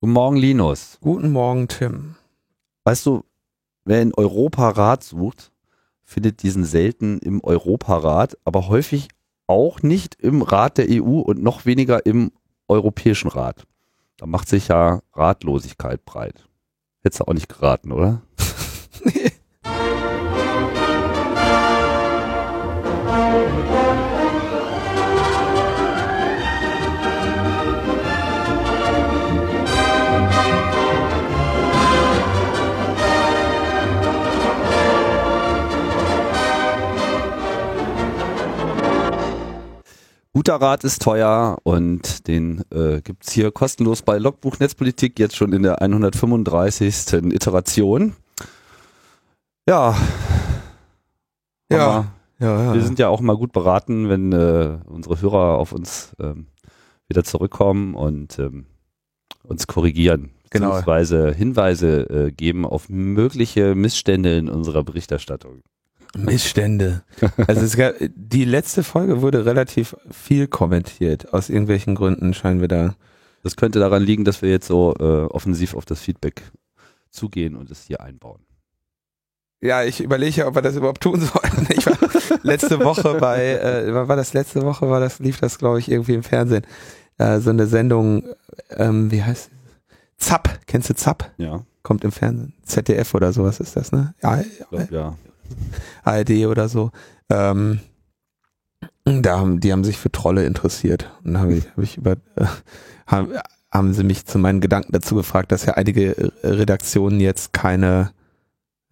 Guten Morgen, Linus. Guten Morgen, Tim. Weißt du, wer in Europarat sucht, findet diesen selten im Europarat, aber häufig auch nicht im Rat der EU und noch weniger im Europäischen Rat. Da macht sich ja Ratlosigkeit breit. Hättest du auch nicht geraten, oder? Guter Rat ist teuer und den äh, gibt hier kostenlos bei Logbuch Netzpolitik jetzt schon in der 135. Iteration. Ja. Ja. ja, ja. Wir sind ja auch mal gut beraten, wenn äh, unsere Hörer auf uns ähm, wieder zurückkommen und ähm, uns korrigieren. Genau. Beziehungsweise Hinweise äh, geben auf mögliche Missstände in unserer Berichterstattung. Missstände. Also es gab, die letzte Folge wurde relativ viel kommentiert. Aus irgendwelchen Gründen scheinen wir da. Das könnte daran liegen, dass wir jetzt so äh, offensiv auf das Feedback zugehen und es hier einbauen. Ja, ich überlege, ob wir das überhaupt tun sollten. Ich war letzte Woche bei, äh, war das letzte Woche, war das, lief das, glaube ich, irgendwie im Fernsehen. Äh, so eine Sendung, ähm, wie heißt Zapp, kennst du Zapp? Ja. Kommt im Fernsehen. ZDF oder sowas ist das, ne? Ja, glaub, ja. ARD oder so. Ähm, da haben, die haben sich für Trolle interessiert. Und da habe ich, hab ich über, äh, haben, haben sie mich zu meinen Gedanken dazu gefragt, dass ja einige Redaktionen jetzt keine,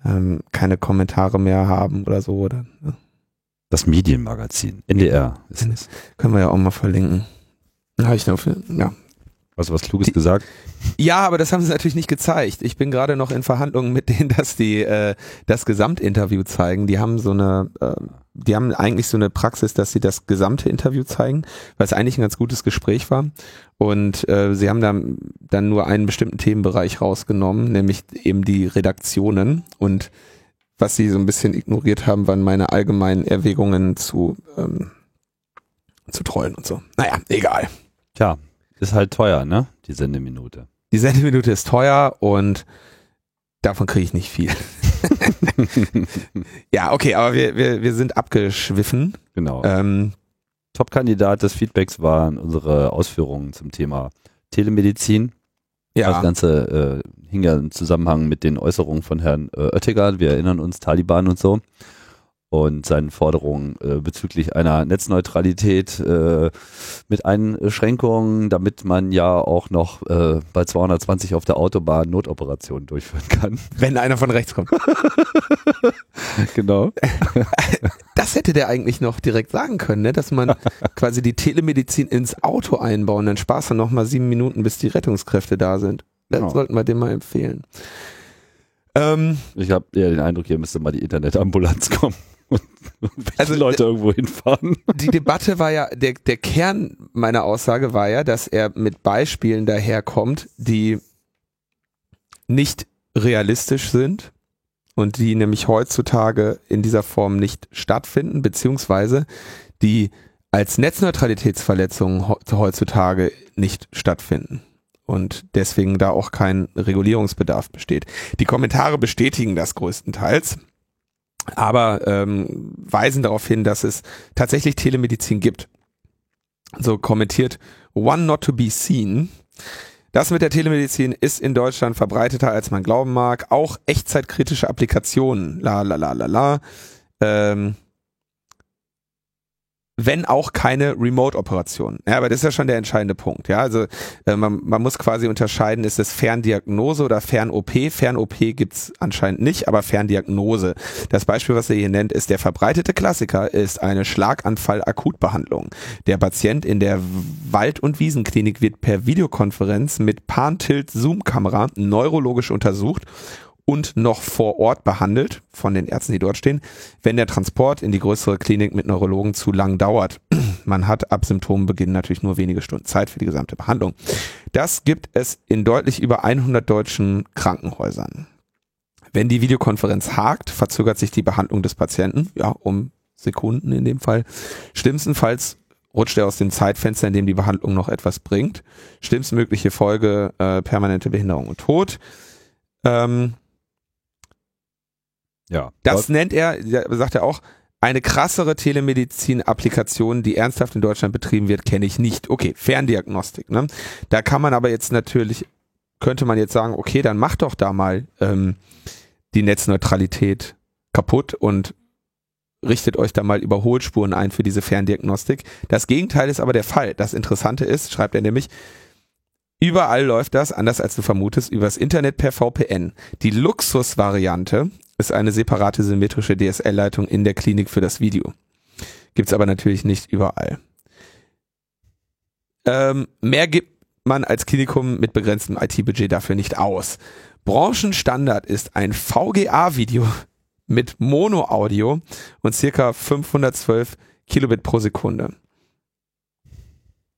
ähm, keine Kommentare mehr haben oder so. Oder, ne? Das Medienmagazin, NDR ist es. Können wir ja auch mal verlinken. Habe ich noch, für, ja, Hast du was Kluges gesagt? Ja, aber das haben sie natürlich nicht gezeigt. Ich bin gerade noch in Verhandlungen mit denen, dass die äh, das Gesamtinterview zeigen. Die haben so eine, äh, die haben eigentlich so eine Praxis, dass sie das gesamte Interview zeigen, weil es eigentlich ein ganz gutes Gespräch war. Und äh, sie haben dann, dann nur einen bestimmten Themenbereich rausgenommen, nämlich eben die Redaktionen. Und was sie so ein bisschen ignoriert haben, waren meine allgemeinen Erwägungen zu, ähm, zu trollen und so. Naja, egal. Tja, ist halt teuer, ne? Die Sendeminute. Die Sendeminute ist teuer und davon kriege ich nicht viel. ja, okay, aber wir, wir, wir sind abgeschwiffen. Genau. Ähm, Top-Kandidat des Feedbacks waren unsere Ausführungen zum Thema Telemedizin. Ja. Das Ganze äh, hing ja im Zusammenhang mit den Äußerungen von Herrn äh, Oettinger. Wir erinnern uns, Taliban und so und seinen Forderungen äh, bezüglich einer Netzneutralität äh, mit Einschränkungen, damit man ja auch noch äh, bei 220 auf der Autobahn Notoperationen durchführen kann. Wenn einer von rechts kommt. genau. Das hätte der eigentlich noch direkt sagen können, ne? dass man quasi die Telemedizin ins Auto einbauen, dann sparst du noch mal sieben Minuten, bis die Rettungskräfte da sind. Das genau. sollten wir dem mal empfehlen. Ähm, ich habe ja den Eindruck, hier müsste mal die Internetambulanz kommen also Leute äh, irgendwo hinfahren. Die Debatte war ja, der, der Kern meiner Aussage war ja, dass er mit Beispielen daherkommt, die nicht realistisch sind und die nämlich heutzutage in dieser Form nicht stattfinden, beziehungsweise die als Netzneutralitätsverletzungen heutzutage nicht stattfinden und deswegen da auch kein Regulierungsbedarf besteht. Die Kommentare bestätigen das größtenteils aber ähm, weisen darauf hin, dass es tatsächlich Telemedizin gibt. So kommentiert One Not to Be Seen. Das mit der Telemedizin ist in Deutschland verbreiteter, als man glauben mag. Auch echtzeitkritische Applikationen. La la la la la. Ähm, wenn auch keine Remote-Operation. Ja, aber das ist ja schon der entscheidende Punkt. Ja, also äh, man, man muss quasi unterscheiden, ist es Ferndiagnose oder Fern-OP? Fern-OP gibt's anscheinend nicht, aber Ferndiagnose. Das Beispiel, was er hier nennt, ist der verbreitete Klassiker, ist eine Schlaganfall-Akutbehandlung. Der Patient in der Wald- und Wiesenklinik wird per Videokonferenz mit Pan-Tilt-Zoom-Kamera neurologisch untersucht und noch vor Ort behandelt von den Ärzten, die dort stehen, wenn der Transport in die größere Klinik mit Neurologen zu lang dauert. Man hat ab Symptombeginn natürlich nur wenige Stunden Zeit für die gesamte Behandlung. Das gibt es in deutlich über 100 deutschen Krankenhäusern. Wenn die Videokonferenz hakt, verzögert sich die Behandlung des Patienten, ja, um Sekunden in dem Fall, schlimmstenfalls rutscht er aus dem Zeitfenster, in dem die Behandlung noch etwas bringt. Schlimmstmögliche Folge, äh, permanente Behinderung und Tod. Ähm, ja. Das nennt er, sagt er auch, eine krassere Telemedizin-Applikation, die ernsthaft in Deutschland betrieben wird, kenne ich nicht. Okay, Ferndiagnostik. Ne? Da kann man aber jetzt natürlich, könnte man jetzt sagen, okay, dann mach doch da mal ähm, die Netzneutralität kaputt und richtet euch da mal Überholspuren ein für diese Ferndiagnostik. Das Gegenteil ist aber der Fall. Das Interessante ist, schreibt er nämlich, überall läuft das, anders als du vermutest, übers Internet per VPN. Die Luxusvariante ist eine separate symmetrische DSL-Leitung in der Klinik für das Video. Gibt's aber natürlich nicht überall. Ähm, mehr gibt man als Klinikum mit begrenztem IT-Budget dafür nicht aus. Branchenstandard ist ein VGA-Video mit Mono-Audio und circa 512 Kilobit pro Sekunde.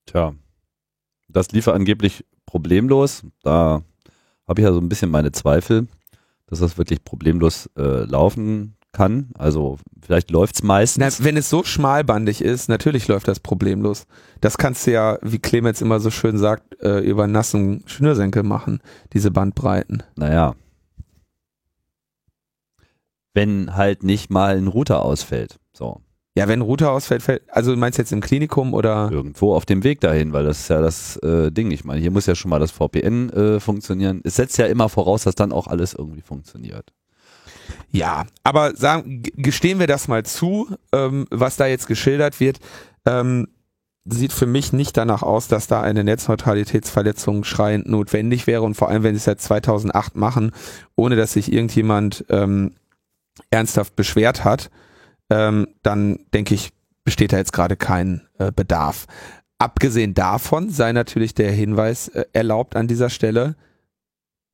Tja, das lief angeblich problemlos. Da habe ich ja so ein bisschen meine Zweifel, dass das wirklich problemlos äh, laufen kann. Also vielleicht läuft es meistens. Na, wenn es so schmalbandig ist, natürlich läuft das problemlos. Das kannst du ja, wie Clemens immer so schön sagt, äh, über nassen Schnürsenkel machen, diese Bandbreiten. Naja, wenn halt nicht mal ein Router ausfällt. So. Ja, wenn Router ausfällt, fällt, also du meinst jetzt im Klinikum oder? Irgendwo auf dem Weg dahin, weil das ist ja das äh, Ding. Ich meine, hier muss ja schon mal das VPN äh, funktionieren. Es setzt ja immer voraus, dass dann auch alles irgendwie funktioniert. Ja, aber sagen, gestehen wir das mal zu, ähm, was da jetzt geschildert wird, ähm, sieht für mich nicht danach aus, dass da eine Netzneutralitätsverletzung schreiend notwendig wäre und vor allem, wenn sie es seit 2008 machen, ohne dass sich irgendjemand ähm, ernsthaft beschwert hat, ähm, dann denke ich, besteht da jetzt gerade kein äh, Bedarf. Abgesehen davon sei natürlich der Hinweis äh, erlaubt an dieser Stelle,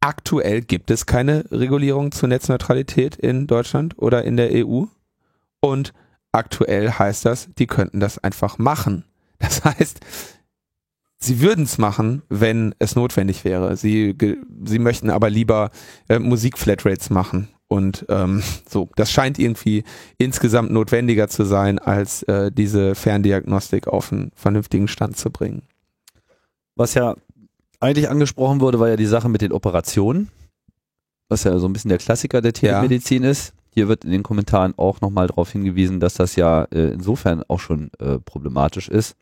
aktuell gibt es keine Regulierung zur Netzneutralität in Deutschland oder in der EU. Und aktuell heißt das, die könnten das einfach machen. Das heißt, sie würden es machen, wenn es notwendig wäre. Sie, sie möchten aber lieber äh, Musikflatrates machen und ähm, so, das scheint irgendwie insgesamt notwendiger zu sein, als äh, diese Ferndiagnostik auf einen vernünftigen Stand zu bringen. Was ja eigentlich angesprochen wurde, war ja die Sache mit den Operationen, was ja so ein bisschen der Klassiker der Telemedizin ja. ist. Hier wird in den Kommentaren auch nochmal darauf hingewiesen, dass das ja äh, insofern auch schon äh, problematisch ist,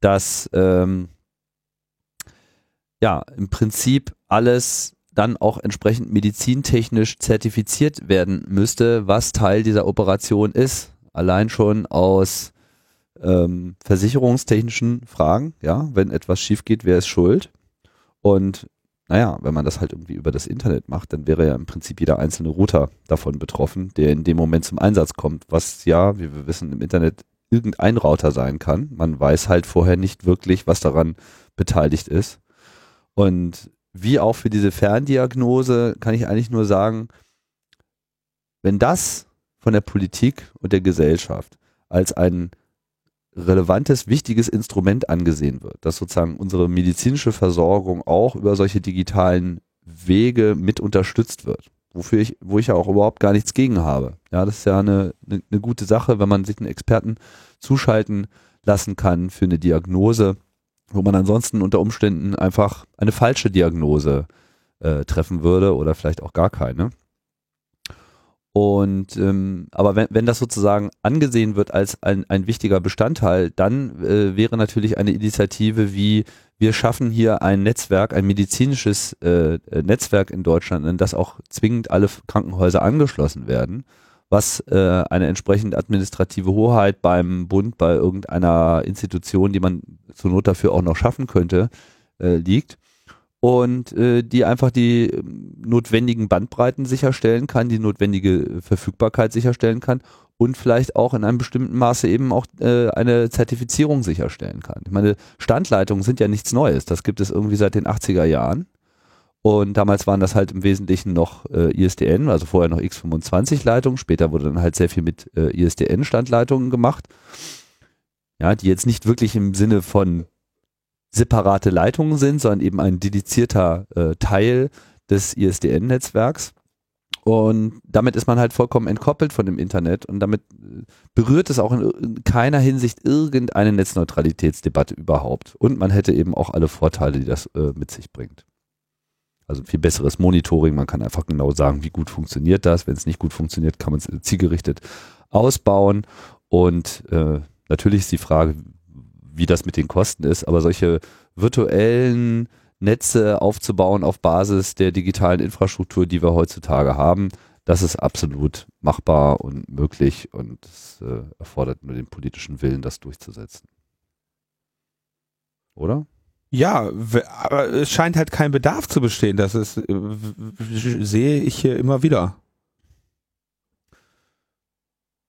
dass ähm, ja im Prinzip alles dann auch entsprechend medizintechnisch zertifiziert werden müsste, was Teil dieser Operation ist. Allein schon aus ähm, versicherungstechnischen Fragen, ja, wenn etwas schief geht, wer ist schuld? Und naja, wenn man das halt irgendwie über das Internet macht, dann wäre ja im Prinzip jeder einzelne Router davon betroffen, der in dem Moment zum Einsatz kommt, was ja, wie wir wissen, im Internet irgendein Router sein kann. Man weiß halt vorher nicht wirklich, was daran beteiligt ist. Und wie auch für diese Ferndiagnose kann ich eigentlich nur sagen, wenn das von der Politik und der Gesellschaft als ein relevantes, wichtiges Instrument angesehen wird, dass sozusagen unsere medizinische Versorgung auch über solche digitalen Wege mit unterstützt wird, wofür ich, wo ich ja auch überhaupt gar nichts gegen habe. Ja, das ist ja eine, eine, eine gute Sache, wenn man sich einen Experten zuschalten lassen kann für eine Diagnose wo man ansonsten unter Umständen einfach eine falsche Diagnose äh, treffen würde oder vielleicht auch gar keine. Und ähm, aber wenn, wenn das sozusagen angesehen wird als ein, ein wichtiger Bestandteil, dann äh, wäre natürlich eine Initiative wie wir schaffen hier ein Netzwerk, ein medizinisches äh, Netzwerk in Deutschland, in das auch zwingend alle Krankenhäuser angeschlossen werden was äh, eine entsprechende administrative Hoheit beim Bund, bei irgendeiner Institution, die man zur Not dafür auch noch schaffen könnte, äh, liegt. Und äh, die einfach die ähm, notwendigen Bandbreiten sicherstellen kann, die notwendige Verfügbarkeit sicherstellen kann und vielleicht auch in einem bestimmten Maße eben auch äh, eine Zertifizierung sicherstellen kann. Ich meine, Standleitungen sind ja nichts Neues. Das gibt es irgendwie seit den 80er Jahren. Und damals waren das halt im Wesentlichen noch äh, ISDN, also vorher noch X25-Leitungen. Später wurde dann halt sehr viel mit äh, ISDN-Standleitungen gemacht. Ja, die jetzt nicht wirklich im Sinne von separate Leitungen sind, sondern eben ein dedizierter äh, Teil des ISDN-Netzwerks. Und damit ist man halt vollkommen entkoppelt von dem Internet und damit äh, berührt es auch in keiner Hinsicht irgendeine Netzneutralitätsdebatte überhaupt. Und man hätte eben auch alle Vorteile, die das äh, mit sich bringt. Also viel besseres Monitoring, man kann einfach genau sagen, wie gut funktioniert das. Wenn es nicht gut funktioniert, kann man es zielgerichtet ausbauen. Und äh, natürlich ist die Frage, wie das mit den Kosten ist, aber solche virtuellen Netze aufzubauen auf Basis der digitalen Infrastruktur, die wir heutzutage haben, das ist absolut machbar und möglich und es äh, erfordert nur den politischen Willen, das durchzusetzen. Oder? Ja, aber es scheint halt kein Bedarf zu bestehen. Das ist, äh, sehe ich hier immer wieder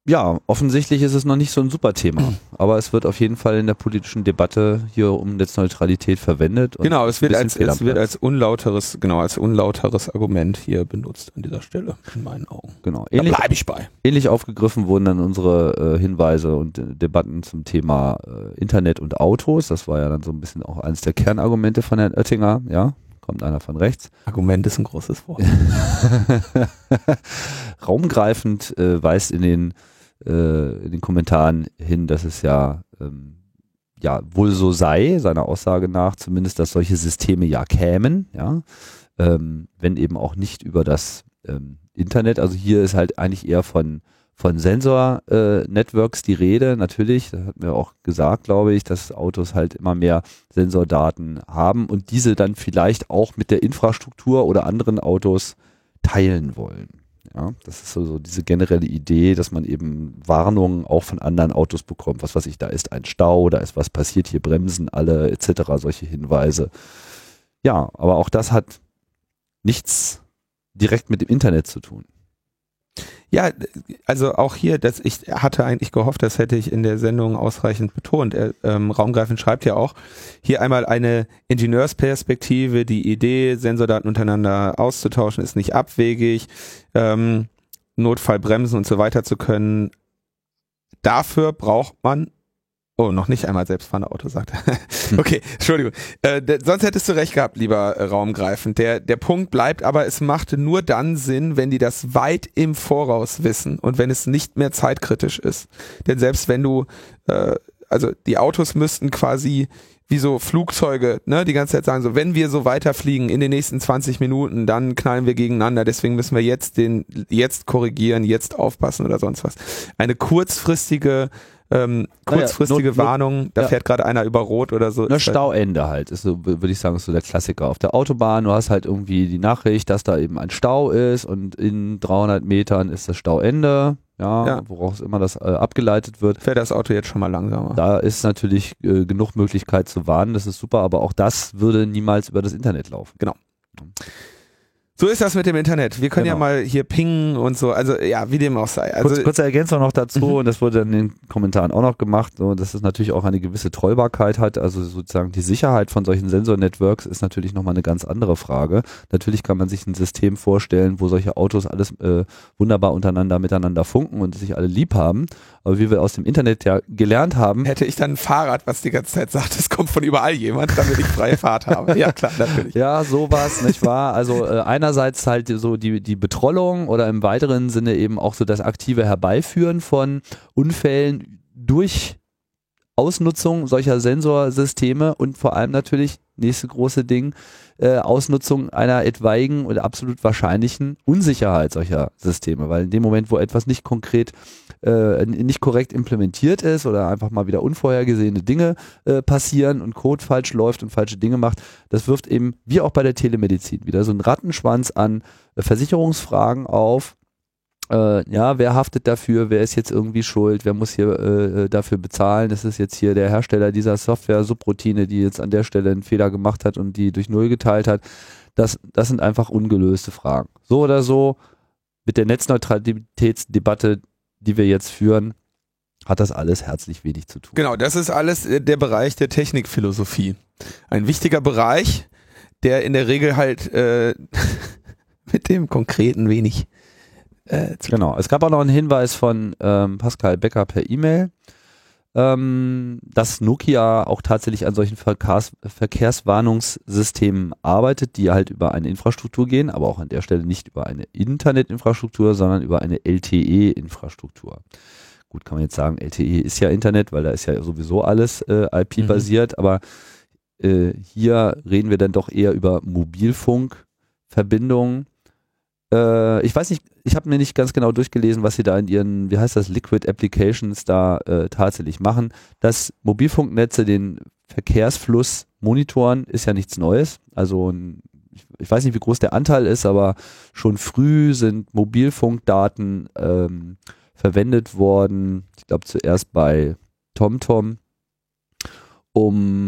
ja, offensichtlich ist es noch nicht so ein super Thema, aber es wird auf jeden Fall in der politischen Debatte hier um Netzneutralität verwendet. genau, es wird als es wird als unlauteres genau als unlauteres Argument hier benutzt an dieser Stelle in meinen Augen. Genau, ähnlich, da bleibe ich bei. Ähnlich aufgegriffen wurden dann unsere äh, Hinweise und äh, Debatten zum Thema äh, Internet und Autos. Das war ja dann so ein bisschen auch eines der Kernargumente von Herrn Oettinger, ja kommt einer von rechts. Argument ist ein großes Wort. Raumgreifend äh, weist in den äh, in den Kommentaren hin, dass es ja, ähm, ja wohl so sei, seiner Aussage nach zumindest, dass solche Systeme ja kämen, ja, ähm, wenn eben auch nicht über das ähm, Internet. Also hier ist halt eigentlich eher von von Sensor-Networks äh, die Rede, natürlich, das hat mir auch gesagt, glaube ich, dass Autos halt immer mehr Sensordaten haben und diese dann vielleicht auch mit der Infrastruktur oder anderen Autos teilen wollen. Ja, das ist so, so diese generelle Idee, dass man eben Warnungen auch von anderen Autos bekommt. Was weiß ich, da ist ein Stau, da ist was passiert, hier bremsen alle, etc. Solche Hinweise. Ja, aber auch das hat nichts direkt mit dem Internet zu tun. Ja, also auch hier, dass ich hatte eigentlich gehofft, das hätte ich in der Sendung ausreichend betont. Er, ähm, Raumgreifend schreibt ja auch, hier einmal eine Ingenieursperspektive, die Idee, Sensordaten untereinander auszutauschen, ist nicht abwegig, ähm, Notfallbremsen und so weiter zu können. Dafür braucht man Oh, noch nicht einmal selbstfahrende Auto, sagt er. okay, Entschuldigung. Äh, sonst hättest du recht gehabt, lieber äh, Raumgreifend. Der, der Punkt bleibt aber, es macht nur dann Sinn, wenn die das weit im Voraus wissen und wenn es nicht mehr zeitkritisch ist. Denn selbst wenn du, äh, also die Autos müssten quasi wie so Flugzeuge, ne, die ganze Zeit sagen so, wenn wir so weiterfliegen in den nächsten 20 Minuten, dann knallen wir gegeneinander, deswegen müssen wir jetzt den, jetzt korrigieren, jetzt aufpassen oder sonst was. Eine kurzfristige ähm, kurzfristige naja, Warnung, da ja. fährt gerade einer über Rot oder so. Na, halt Stauende halt, ist so, würde ich sagen, ist so der Klassiker. Auf der Autobahn, du hast halt irgendwie die Nachricht, dass da eben ein Stau ist und in 300 Metern ist das Stauende, ja, ja. woraus immer das äh, abgeleitet wird. Fährt das Auto jetzt schon mal langsamer. Da ist natürlich äh, genug Möglichkeit zu warnen, das ist super, aber auch das würde niemals über das Internet laufen. Genau. So ist das mit dem Internet. Wir können genau. ja mal hier pingen und so. Also ja, wie dem auch sei. Also, Kurz, kurze Ergänzung noch dazu, mhm. und das wurde dann in den Kommentaren auch noch gemacht, so, dass es natürlich auch eine gewisse Treubarkeit hat. Also sozusagen die Sicherheit von solchen Sensor-Networks ist natürlich nochmal eine ganz andere Frage. Natürlich kann man sich ein System vorstellen, wo solche Autos alles äh, wunderbar untereinander miteinander funken und sich alle lieb haben. Aber wie wir aus dem Internet ja gelernt haben. Hätte ich dann ein Fahrrad, was die ganze Zeit sagt, es kommt von überall jemand, damit ich freie Fahrt habe. Ja, klar, natürlich. Ja, sowas, nicht wahr? Also äh, einerseits halt so die, die Betrollung oder im weiteren Sinne eben auch so das aktive Herbeiführen von Unfällen durch Ausnutzung solcher Sensorsysteme und vor allem natürlich, nächste große Ding, äh, Ausnutzung einer etwaigen oder absolut wahrscheinlichen Unsicherheit solcher Systeme, weil in dem Moment, wo etwas nicht konkret, äh, nicht korrekt implementiert ist oder einfach mal wieder unvorhergesehene Dinge äh, passieren und Code falsch läuft und falsche Dinge macht, das wirft eben, wie auch bei der Telemedizin, wieder so einen Rattenschwanz an äh, Versicherungsfragen auf, äh, ja, wer haftet dafür, wer ist jetzt irgendwie schuld, wer muss hier äh, äh, dafür bezahlen, das ist jetzt hier der Hersteller dieser Software-Subroutine, die jetzt an der Stelle einen Fehler gemacht hat und die durch Null geteilt hat. Das, das sind einfach ungelöste Fragen. So oder so, mit der Netzneutralitätsdebatte, die wir jetzt führen, hat das alles herzlich wenig zu tun. Genau, das ist alles äh, der Bereich der Technikphilosophie. Ein wichtiger Bereich, der in der Regel halt äh, mit dem Konkreten wenig äh, genau. Es gab auch noch einen Hinweis von ähm, Pascal Becker per E-Mail. Ähm, dass Nokia auch tatsächlich an solchen Verkehrs Verkehrswarnungssystemen arbeitet, die halt über eine Infrastruktur gehen, aber auch an der Stelle nicht über eine Internetinfrastruktur, sondern über eine LTE-Infrastruktur. Gut, kann man jetzt sagen, LTE ist ja Internet, weil da ist ja sowieso alles äh, IP-basiert, mhm. aber äh, hier reden wir dann doch eher über Mobilfunkverbindungen. Äh, ich weiß nicht, ich habe mir nicht ganz genau durchgelesen, was sie da in ihren, wie heißt das, Liquid Applications da äh, tatsächlich machen. Dass Mobilfunknetze den Verkehrsfluss monitoren, ist ja nichts Neues. Also ein, ich, weiß nicht, wie groß der Anteil ist, aber schon früh sind Mobilfunkdaten ähm, verwendet worden. Ich glaube zuerst bei TomTom, um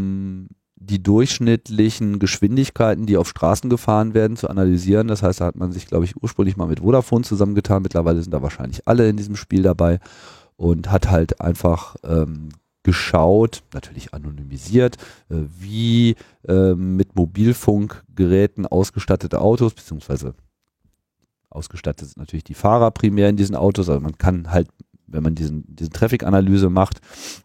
die durchschnittlichen Geschwindigkeiten, die auf Straßen gefahren werden, zu analysieren. Das heißt, da hat man sich, glaube ich, ursprünglich mal mit Vodafone zusammengetan. Mittlerweile sind da wahrscheinlich alle in diesem Spiel dabei und hat halt einfach ähm, geschaut, natürlich anonymisiert, äh, wie äh, mit Mobilfunkgeräten ausgestattete Autos, beziehungsweise ausgestattet sind natürlich die Fahrer primär in diesen Autos, also man kann halt wenn man diesen, diese Traffic-Analyse macht,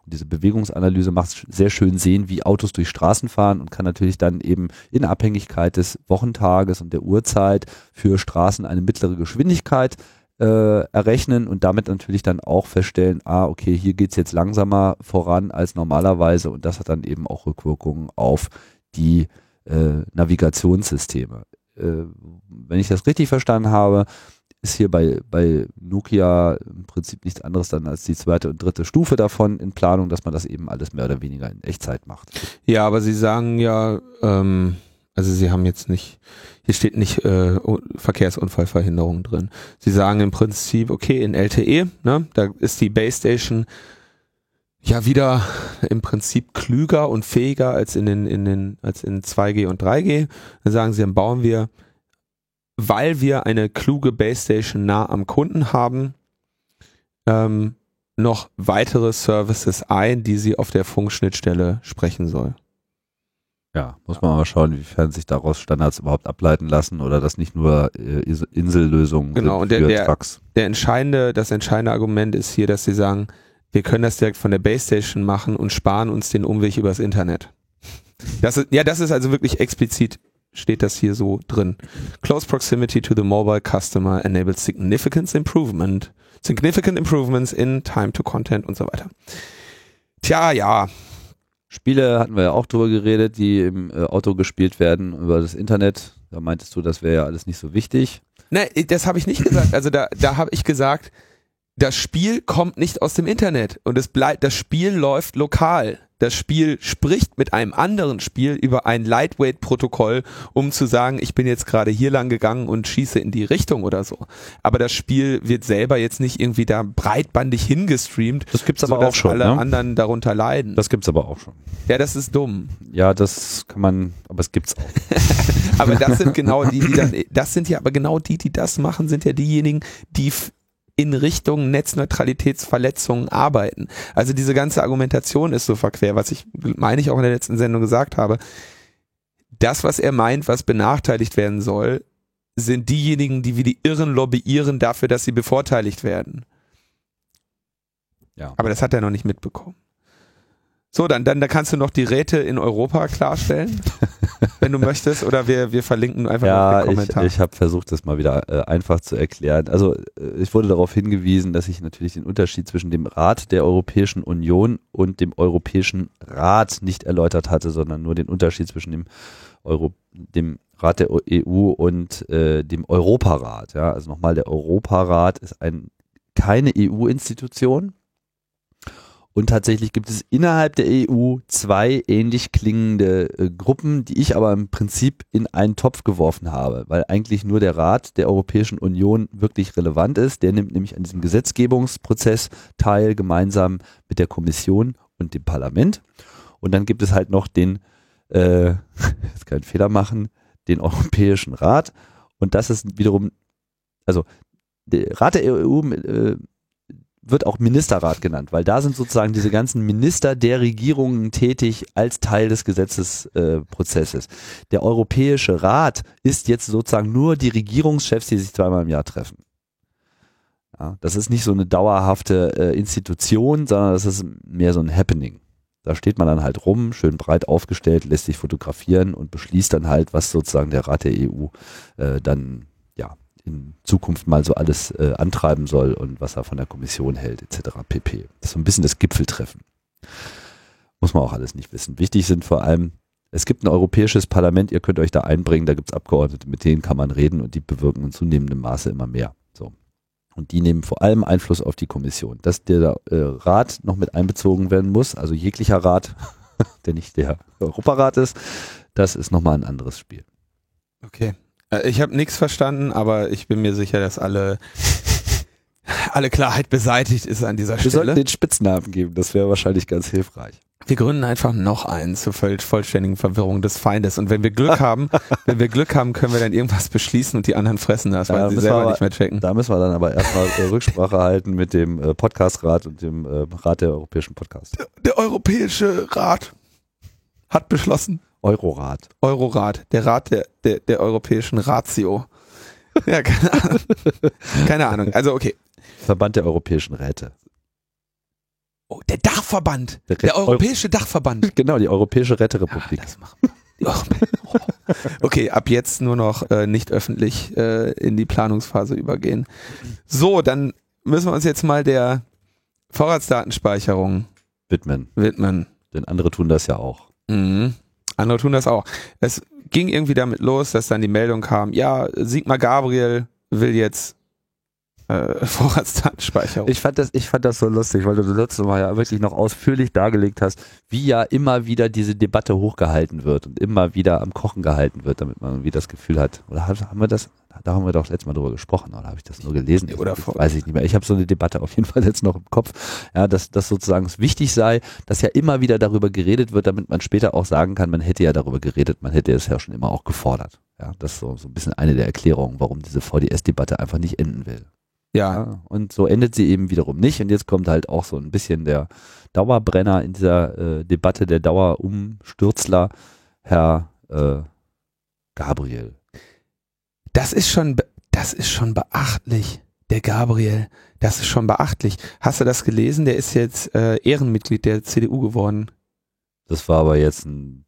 diese Bewegungsanalyse macht, sehr schön sehen, wie Autos durch Straßen fahren und kann natürlich dann eben in Abhängigkeit des Wochentages und der Uhrzeit für Straßen eine mittlere Geschwindigkeit äh, errechnen und damit natürlich dann auch feststellen, ah, okay, hier geht's jetzt langsamer voran als normalerweise und das hat dann eben auch Rückwirkungen auf die äh, Navigationssysteme. Äh, wenn ich das richtig verstanden habe, ist hier bei, bei Nokia im Prinzip nichts anderes dann als die zweite und dritte Stufe davon in Planung, dass man das eben alles mehr oder weniger in Echtzeit macht. Ja, aber Sie sagen ja, ähm, also Sie haben jetzt nicht, hier steht nicht äh, Verkehrsunfallverhinderung drin. Sie sagen im Prinzip, okay, in LTE, ne, da ist die Base Station ja wieder im Prinzip klüger und fähiger als in den, in den, als in 2G und 3G. Dann sagen sie, dann bauen wir weil wir eine kluge Base Station nah am Kunden haben, ähm, noch weitere Services ein, die sie auf der Funkschnittstelle sprechen soll. Ja, muss man mal schauen, inwiefern sich daraus Standards überhaupt ableiten lassen oder das nicht nur äh, Insellösungen genau, sind und der, der, der entscheidende, das entscheidende Argument ist hier, dass sie sagen, wir können das direkt von der Base Station machen und sparen uns den Umweg übers Internet. Das ist, ja, das ist also wirklich explizit steht das hier so drin. Close proximity to the mobile customer enables significant improvement, significant improvements in time to content und so weiter. Tja, ja. Spiele hatten wir ja auch drüber geredet, die im äh, Auto gespielt werden über das Internet. Da meintest du, das wäre ja alles nicht so wichtig. Nein, das habe ich nicht gesagt. Also da, da habe ich gesagt, das Spiel kommt nicht aus dem Internet und es bleibt, das Spiel läuft lokal das Spiel spricht mit einem anderen Spiel über ein Lightweight-Protokoll, um zu sagen, ich bin jetzt gerade hier lang gegangen und schieße in die Richtung oder so. Aber das Spiel wird selber jetzt nicht irgendwie da breitbandig hingestreamt. Das gibt's aber auch schon. Alle ne? anderen darunter leiden. Das gibt's aber auch schon. Ja, das ist dumm. Ja, das kann man, aber es gibt's auch. aber das sind genau die, die dann, das sind ja aber genau die, die das machen, sind ja diejenigen, die in Richtung Netzneutralitätsverletzungen arbeiten. Also diese ganze Argumentation ist so verquer, was ich meine ich auch in der letzten Sendung gesagt habe. Das, was er meint, was benachteiligt werden soll, sind diejenigen, die wie die Irren lobbyieren dafür, dass sie bevorteiligt werden. Ja. Aber das hat er noch nicht mitbekommen. So, dann, dann da kannst du noch die Räte in Europa klarstellen, wenn du möchtest, oder wir, wir verlinken einfach ja, noch den Kommentar. Ich, ich habe versucht, das mal wieder äh, einfach zu erklären. Also äh, ich wurde darauf hingewiesen, dass ich natürlich den Unterschied zwischen dem Rat der Europäischen Union und dem Europäischen Rat nicht erläutert hatte, sondern nur den Unterschied zwischen dem Euro, dem Rat der EU und äh, dem Europarat. Ja, also nochmal, der Europarat ist ein keine EU-Institution, und tatsächlich gibt es innerhalb der EU zwei ähnlich klingende äh, Gruppen, die ich aber im Prinzip in einen Topf geworfen habe, weil eigentlich nur der Rat der Europäischen Union wirklich relevant ist. Der nimmt nämlich an diesem Gesetzgebungsprozess teil, gemeinsam mit der Kommission und dem Parlament. Und dann gibt es halt noch den, äh, jetzt keinen Fehler machen, den Europäischen Rat. Und das ist wiederum, also der Rat der EU äh, wird auch Ministerrat genannt, weil da sind sozusagen diese ganzen Minister der Regierungen tätig als Teil des Gesetzesprozesses. Äh, der Europäische Rat ist jetzt sozusagen nur die Regierungschefs, die sich zweimal im Jahr treffen. Ja, das ist nicht so eine dauerhafte äh, Institution, sondern das ist mehr so ein Happening. Da steht man dann halt rum, schön breit aufgestellt, lässt sich fotografieren und beschließt dann halt, was sozusagen der Rat der EU äh, dann in Zukunft mal so alles äh, antreiben soll und was er von der Kommission hält, etc. pp. Das ist so ein bisschen das Gipfeltreffen. Muss man auch alles nicht wissen. Wichtig sind vor allem, es gibt ein europäisches Parlament, ihr könnt euch da einbringen, da gibt es Abgeordnete, mit denen kann man reden und die bewirken in zunehmendem Maße immer mehr. So. Und die nehmen vor allem Einfluss auf die Kommission. Dass der äh, Rat noch mit einbezogen werden muss, also jeglicher Rat, der nicht der Europarat ist, das ist nochmal ein anderes Spiel. Okay. Äh, ich habe nichts verstanden, aber ich bin mir sicher, dass alle alle Klarheit beseitigt ist an dieser Wir Stelle. Wir sollten den Spitznamen geben, das wäre wahrscheinlich ganz hilfreich. Wir gründen einfach noch einen zur vollständigen Verwirrung des Feindes. Und wenn wir Glück haben, wenn wir Glück haben, können wir dann irgendwas beschließen und die anderen fressen das, weil sie selber aber, nicht mehr checken. Da müssen wir dann aber erstmal äh, Rücksprache halten mit dem äh, Podcastrat und dem äh, Rat der Europäischen Podcasts. Der, der Europäische Rat hat beschlossen. Eurorat. Eurorat, der Rat der, der, der Europäischen Ratio. Ja, keine Ahnung. keine Ahnung. Also okay. Verband der Europäischen Räte. Oh, der Dachverband. Der, der Europäische Euro Dachverband. Genau, die Europäische Räterepublik. Ja, okay, ab jetzt nur noch äh, nicht öffentlich äh, in die Planungsphase übergehen. So, dann müssen wir uns jetzt mal der Vorratsdatenspeicherung widmen. widmen. Denn andere tun das ja auch. Mhm. Andere tun das auch. Es ging irgendwie damit los, dass dann die Meldung kam, ja, Sigmar Gabriel will jetzt äh, Vorratsdatenspeicherung. Ich fand das, ich fand das so lustig, weil du das letzte Mal ja wirklich noch ausführlich dargelegt hast, wie ja immer wieder diese Debatte hochgehalten wird und immer wieder am Kochen gehalten wird, damit man irgendwie das Gefühl hat. Oder haben wir das? Da haben wir doch letztes Mal drüber gesprochen, oder habe ich das nur gelesen? Oder vor weiß ich nicht mehr. Ich habe so eine Debatte auf jeden Fall jetzt noch im Kopf, ja, dass das sozusagen wichtig sei, dass ja immer wieder darüber geredet wird, damit man später auch sagen kann, man hätte ja darüber geredet, man hätte es ja schon immer auch gefordert. Ja, das ist so, so ein bisschen eine der Erklärungen, warum diese VDS-Debatte einfach nicht enden will. Ja. ja. Und so endet sie eben wiederum nicht. Und jetzt kommt halt auch so ein bisschen der Dauerbrenner in dieser äh, Debatte, der Dauerumstürzler, Herr äh, Gabriel. Das ist schon, das ist schon beachtlich. Der Gabriel, das ist schon beachtlich. Hast du das gelesen? Der ist jetzt äh, Ehrenmitglied der CDU geworden. Das war aber jetzt ein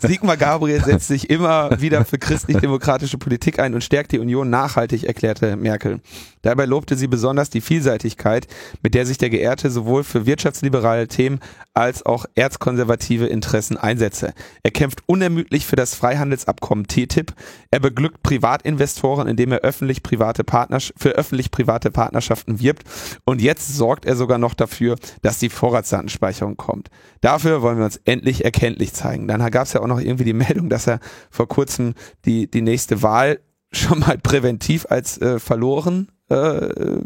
Sigmar Gabriel setzt sich immer wieder für christlich-demokratische Politik ein und stärkt die Union nachhaltig, erklärte Merkel. Dabei lobte sie besonders die Vielseitigkeit, mit der sich der Geehrte sowohl für wirtschaftsliberale Themen als auch erzkonservative Interessen einsetze. Er kämpft unermüdlich für das Freihandelsabkommen TTIP. Er beglückt Privatinvestoren, indem er öffentlich-private Partners für öffentlich-private Partnerschaften wirbt. Und jetzt sorgt er sogar noch dafür, dass die Vorratsdatenspeicherung kommt. Dafür wollen wir uns endlich erkenntlich zeigen. Dann gab es ja auch noch irgendwie die Meldung, dass er vor kurzem die, die nächste Wahl schon mal präventiv als äh, verloren äh,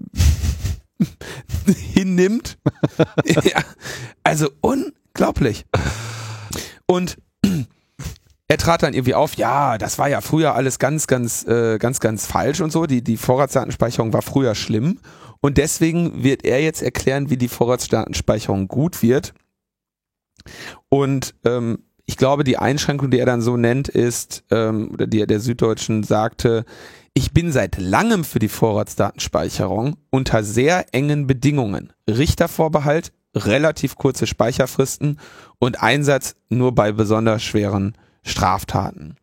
hinnimmt. ja, also unglaublich. Und er trat dann irgendwie auf, ja, das war ja früher alles ganz, ganz, äh, ganz, ganz falsch und so. Die, die Vorratsdatenspeicherung war früher schlimm. Und deswegen wird er jetzt erklären, wie die Vorratsdatenspeicherung gut wird. Und ähm, ich glaube, die Einschränkung, die er dann so nennt, ist, ähm, oder die er der Süddeutschen sagte, ich bin seit langem für die Vorratsdatenspeicherung unter sehr engen Bedingungen. Richtervorbehalt, relativ kurze Speicherfristen und Einsatz nur bei besonders schweren Straftaten.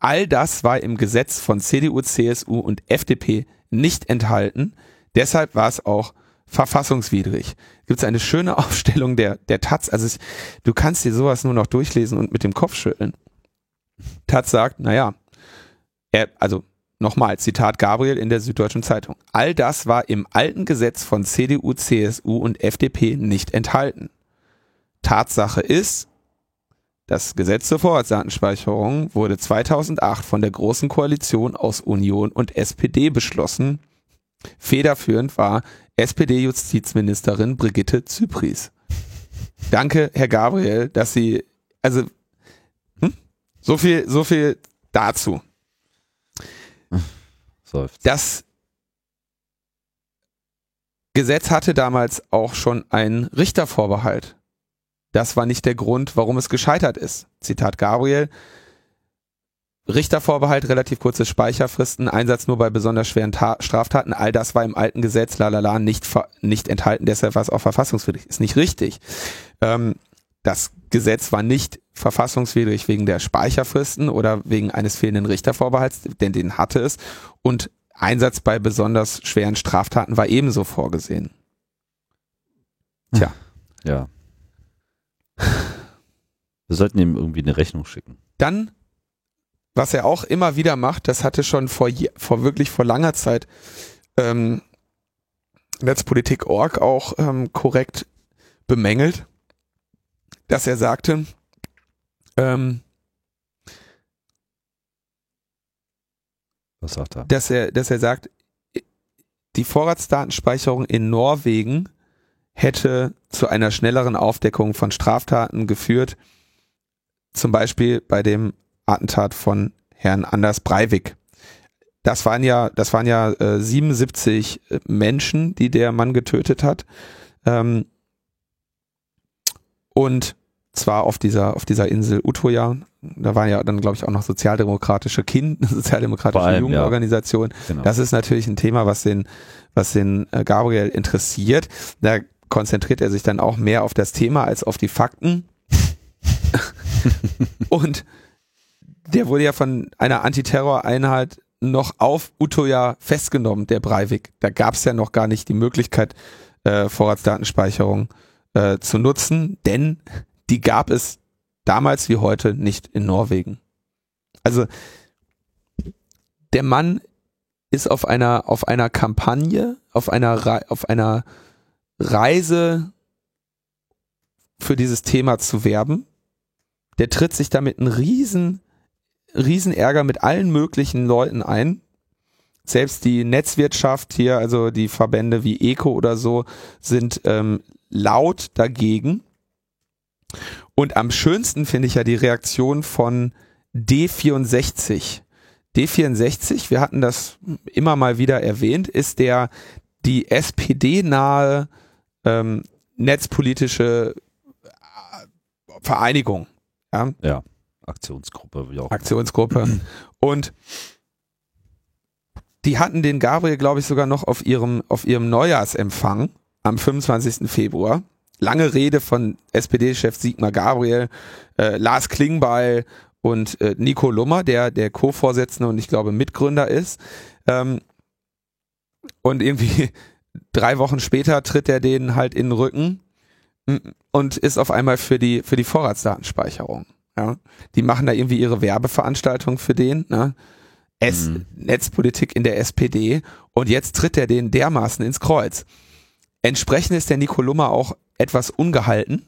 All das war im Gesetz von CDU, CSU und FDP nicht enthalten. Deshalb war es auch verfassungswidrig. Gibt es eine schöne Aufstellung der, der Taz. Also es, du kannst dir sowas nur noch durchlesen und mit dem Kopf schütteln. Taz sagt, naja, er, also nochmal, Zitat Gabriel in der Süddeutschen Zeitung. All das war im alten Gesetz von CDU, CSU und FDP nicht enthalten. Tatsache ist, das Gesetz zur Vorratsdatenspeicherung wurde 2008 von der Großen Koalition aus Union und SPD beschlossen. Federführend war SPD-Justizministerin Brigitte Zypries. Danke, Herr Gabriel, dass Sie, also, hm? so viel, so viel dazu. Das Gesetz hatte damals auch schon einen Richtervorbehalt. Das war nicht der Grund, warum es gescheitert ist. Zitat Gabriel. Richtervorbehalt, relativ kurze Speicherfristen, Einsatz nur bei besonders schweren Ta Straftaten, all das war im alten Gesetz, lalala, nicht, nicht enthalten, deshalb war es auch verfassungswidrig. Ist nicht richtig. Ähm, das Gesetz war nicht verfassungswidrig wegen der Speicherfristen oder wegen eines fehlenden Richtervorbehalts, denn den hatte es. Und Einsatz bei besonders schweren Straftaten war ebenso vorgesehen. Tja. Ja. Wir sollten ihm irgendwie eine Rechnung schicken. Dann was er auch immer wieder macht, das hatte schon vor, vor wirklich vor langer Zeit ähm, Netzpolitik.org auch ähm, korrekt bemängelt, dass er sagte, ähm, was sagt er? Dass er, dass er sagt, die Vorratsdatenspeicherung in Norwegen hätte zu einer schnelleren Aufdeckung von Straftaten geführt, zum Beispiel bei dem Attentat von Herrn Anders Breivik. Das waren ja, das waren ja äh, 77 äh, Menschen, die der Mann getötet hat. Ähm, und zwar auf dieser, auf dieser Insel Utøya. Da waren ja dann, glaube ich, auch noch sozialdemokratische Kind, sozialdemokratische allem, Jugendorganisationen. Ja. Genau. Das ist natürlich ein Thema, was den, was den äh, Gabriel interessiert. Da konzentriert er sich dann auch mehr auf das Thema als auf die Fakten. und der wurde ja von einer Antiterror-Einheit noch auf Utoya festgenommen, der Breivik. Da gab es ja noch gar nicht die Möglichkeit, äh, Vorratsdatenspeicherung äh, zu nutzen, denn die gab es damals wie heute nicht in Norwegen. Also der Mann ist auf einer auf einer Kampagne, auf einer auf einer Reise für dieses Thema zu werben. Der tritt sich damit einen riesen Riesenärger mit allen möglichen Leuten ein. Selbst die Netzwirtschaft hier, also die Verbände wie ECO oder so, sind ähm, laut dagegen. Und am schönsten finde ich ja die Reaktion von D64. D64, wir hatten das immer mal wieder erwähnt, ist der die SPD-nahe ähm, netzpolitische äh, Vereinigung. Ja. ja. Aktionsgruppe, wie auch. Aktionsgruppe. Und die hatten den Gabriel, glaube ich, sogar noch auf ihrem, auf ihrem Neujahrsempfang am 25. Februar. Lange Rede von SPD-Chef Sigmar Gabriel, äh, Lars Klingbeil und äh, Nico Lummer, der der Co-Vorsitzende und ich glaube Mitgründer ist. Ähm, und irgendwie drei Wochen später tritt er denen halt in den Rücken und ist auf einmal für die, für die Vorratsdatenspeicherung. Ja, die machen da irgendwie ihre Werbeveranstaltung für den, ne? S mhm. Netzpolitik in der SPD und jetzt tritt er den dermaßen ins Kreuz. Entsprechend ist der Nicolummer auch etwas ungehalten.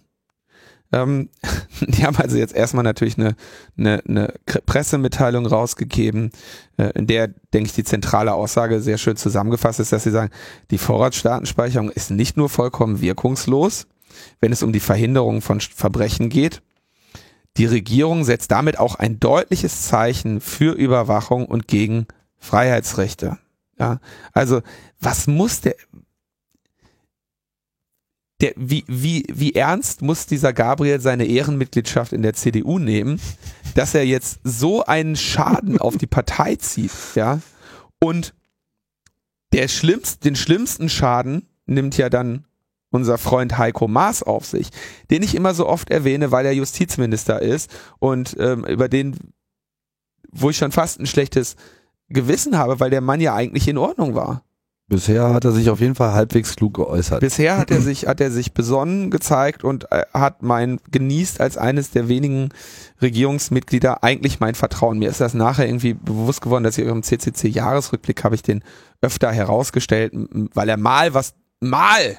Ähm, die haben also jetzt erstmal natürlich eine, eine, eine Pressemitteilung rausgegeben, äh, in der, denke ich, die zentrale Aussage sehr schön zusammengefasst ist, dass sie sagen, die Vorratsdatenspeicherung ist nicht nur vollkommen wirkungslos, wenn es um die Verhinderung von Verbrechen geht, die Regierung setzt damit auch ein deutliches Zeichen für Überwachung und gegen Freiheitsrechte. Ja, also was muss der, der, wie, wie, wie ernst muss dieser Gabriel seine Ehrenmitgliedschaft in der CDU nehmen, dass er jetzt so einen Schaden auf die Partei zieht, ja? Und der schlimmst, den schlimmsten Schaden nimmt ja dann unser Freund Heiko Maas auf sich, den ich immer so oft erwähne, weil er Justizminister ist und ähm, über den, wo ich schon fast ein schlechtes Gewissen habe, weil der Mann ja eigentlich in Ordnung war. Bisher hat er sich auf jeden Fall halbwegs klug geäußert. Bisher hat er sich, hat er sich besonnen gezeigt und äh, hat mein, genießt als eines der wenigen Regierungsmitglieder eigentlich mein Vertrauen. Mir ist das nachher irgendwie bewusst geworden, dass ich im CCC-Jahresrückblick habe ich den öfter herausgestellt, weil er mal was, mal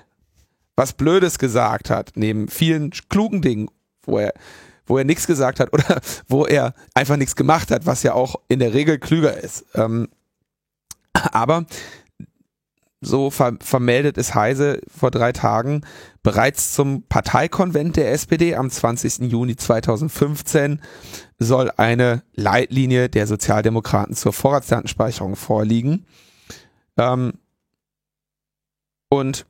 was Blödes gesagt hat, neben vielen klugen Dingen, wo er, wo er nichts gesagt hat oder wo er einfach nichts gemacht hat, was ja auch in der Regel klüger ist. Ähm, aber so ver vermeldet es Heise vor drei Tagen, bereits zum Parteikonvent der SPD am 20. Juni 2015 soll eine Leitlinie der Sozialdemokraten zur Vorratsdatenspeicherung vorliegen. Ähm, und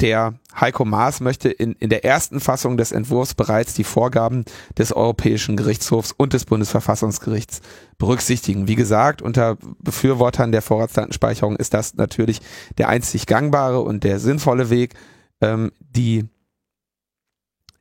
der Heiko Maas möchte in, in der ersten Fassung des Entwurfs bereits die Vorgaben des Europäischen Gerichtshofs und des Bundesverfassungsgerichts berücksichtigen. Wie gesagt, unter Befürwortern der Vorratsdatenspeicherung ist das natürlich der einzig gangbare und der sinnvolle Weg. Ähm, die,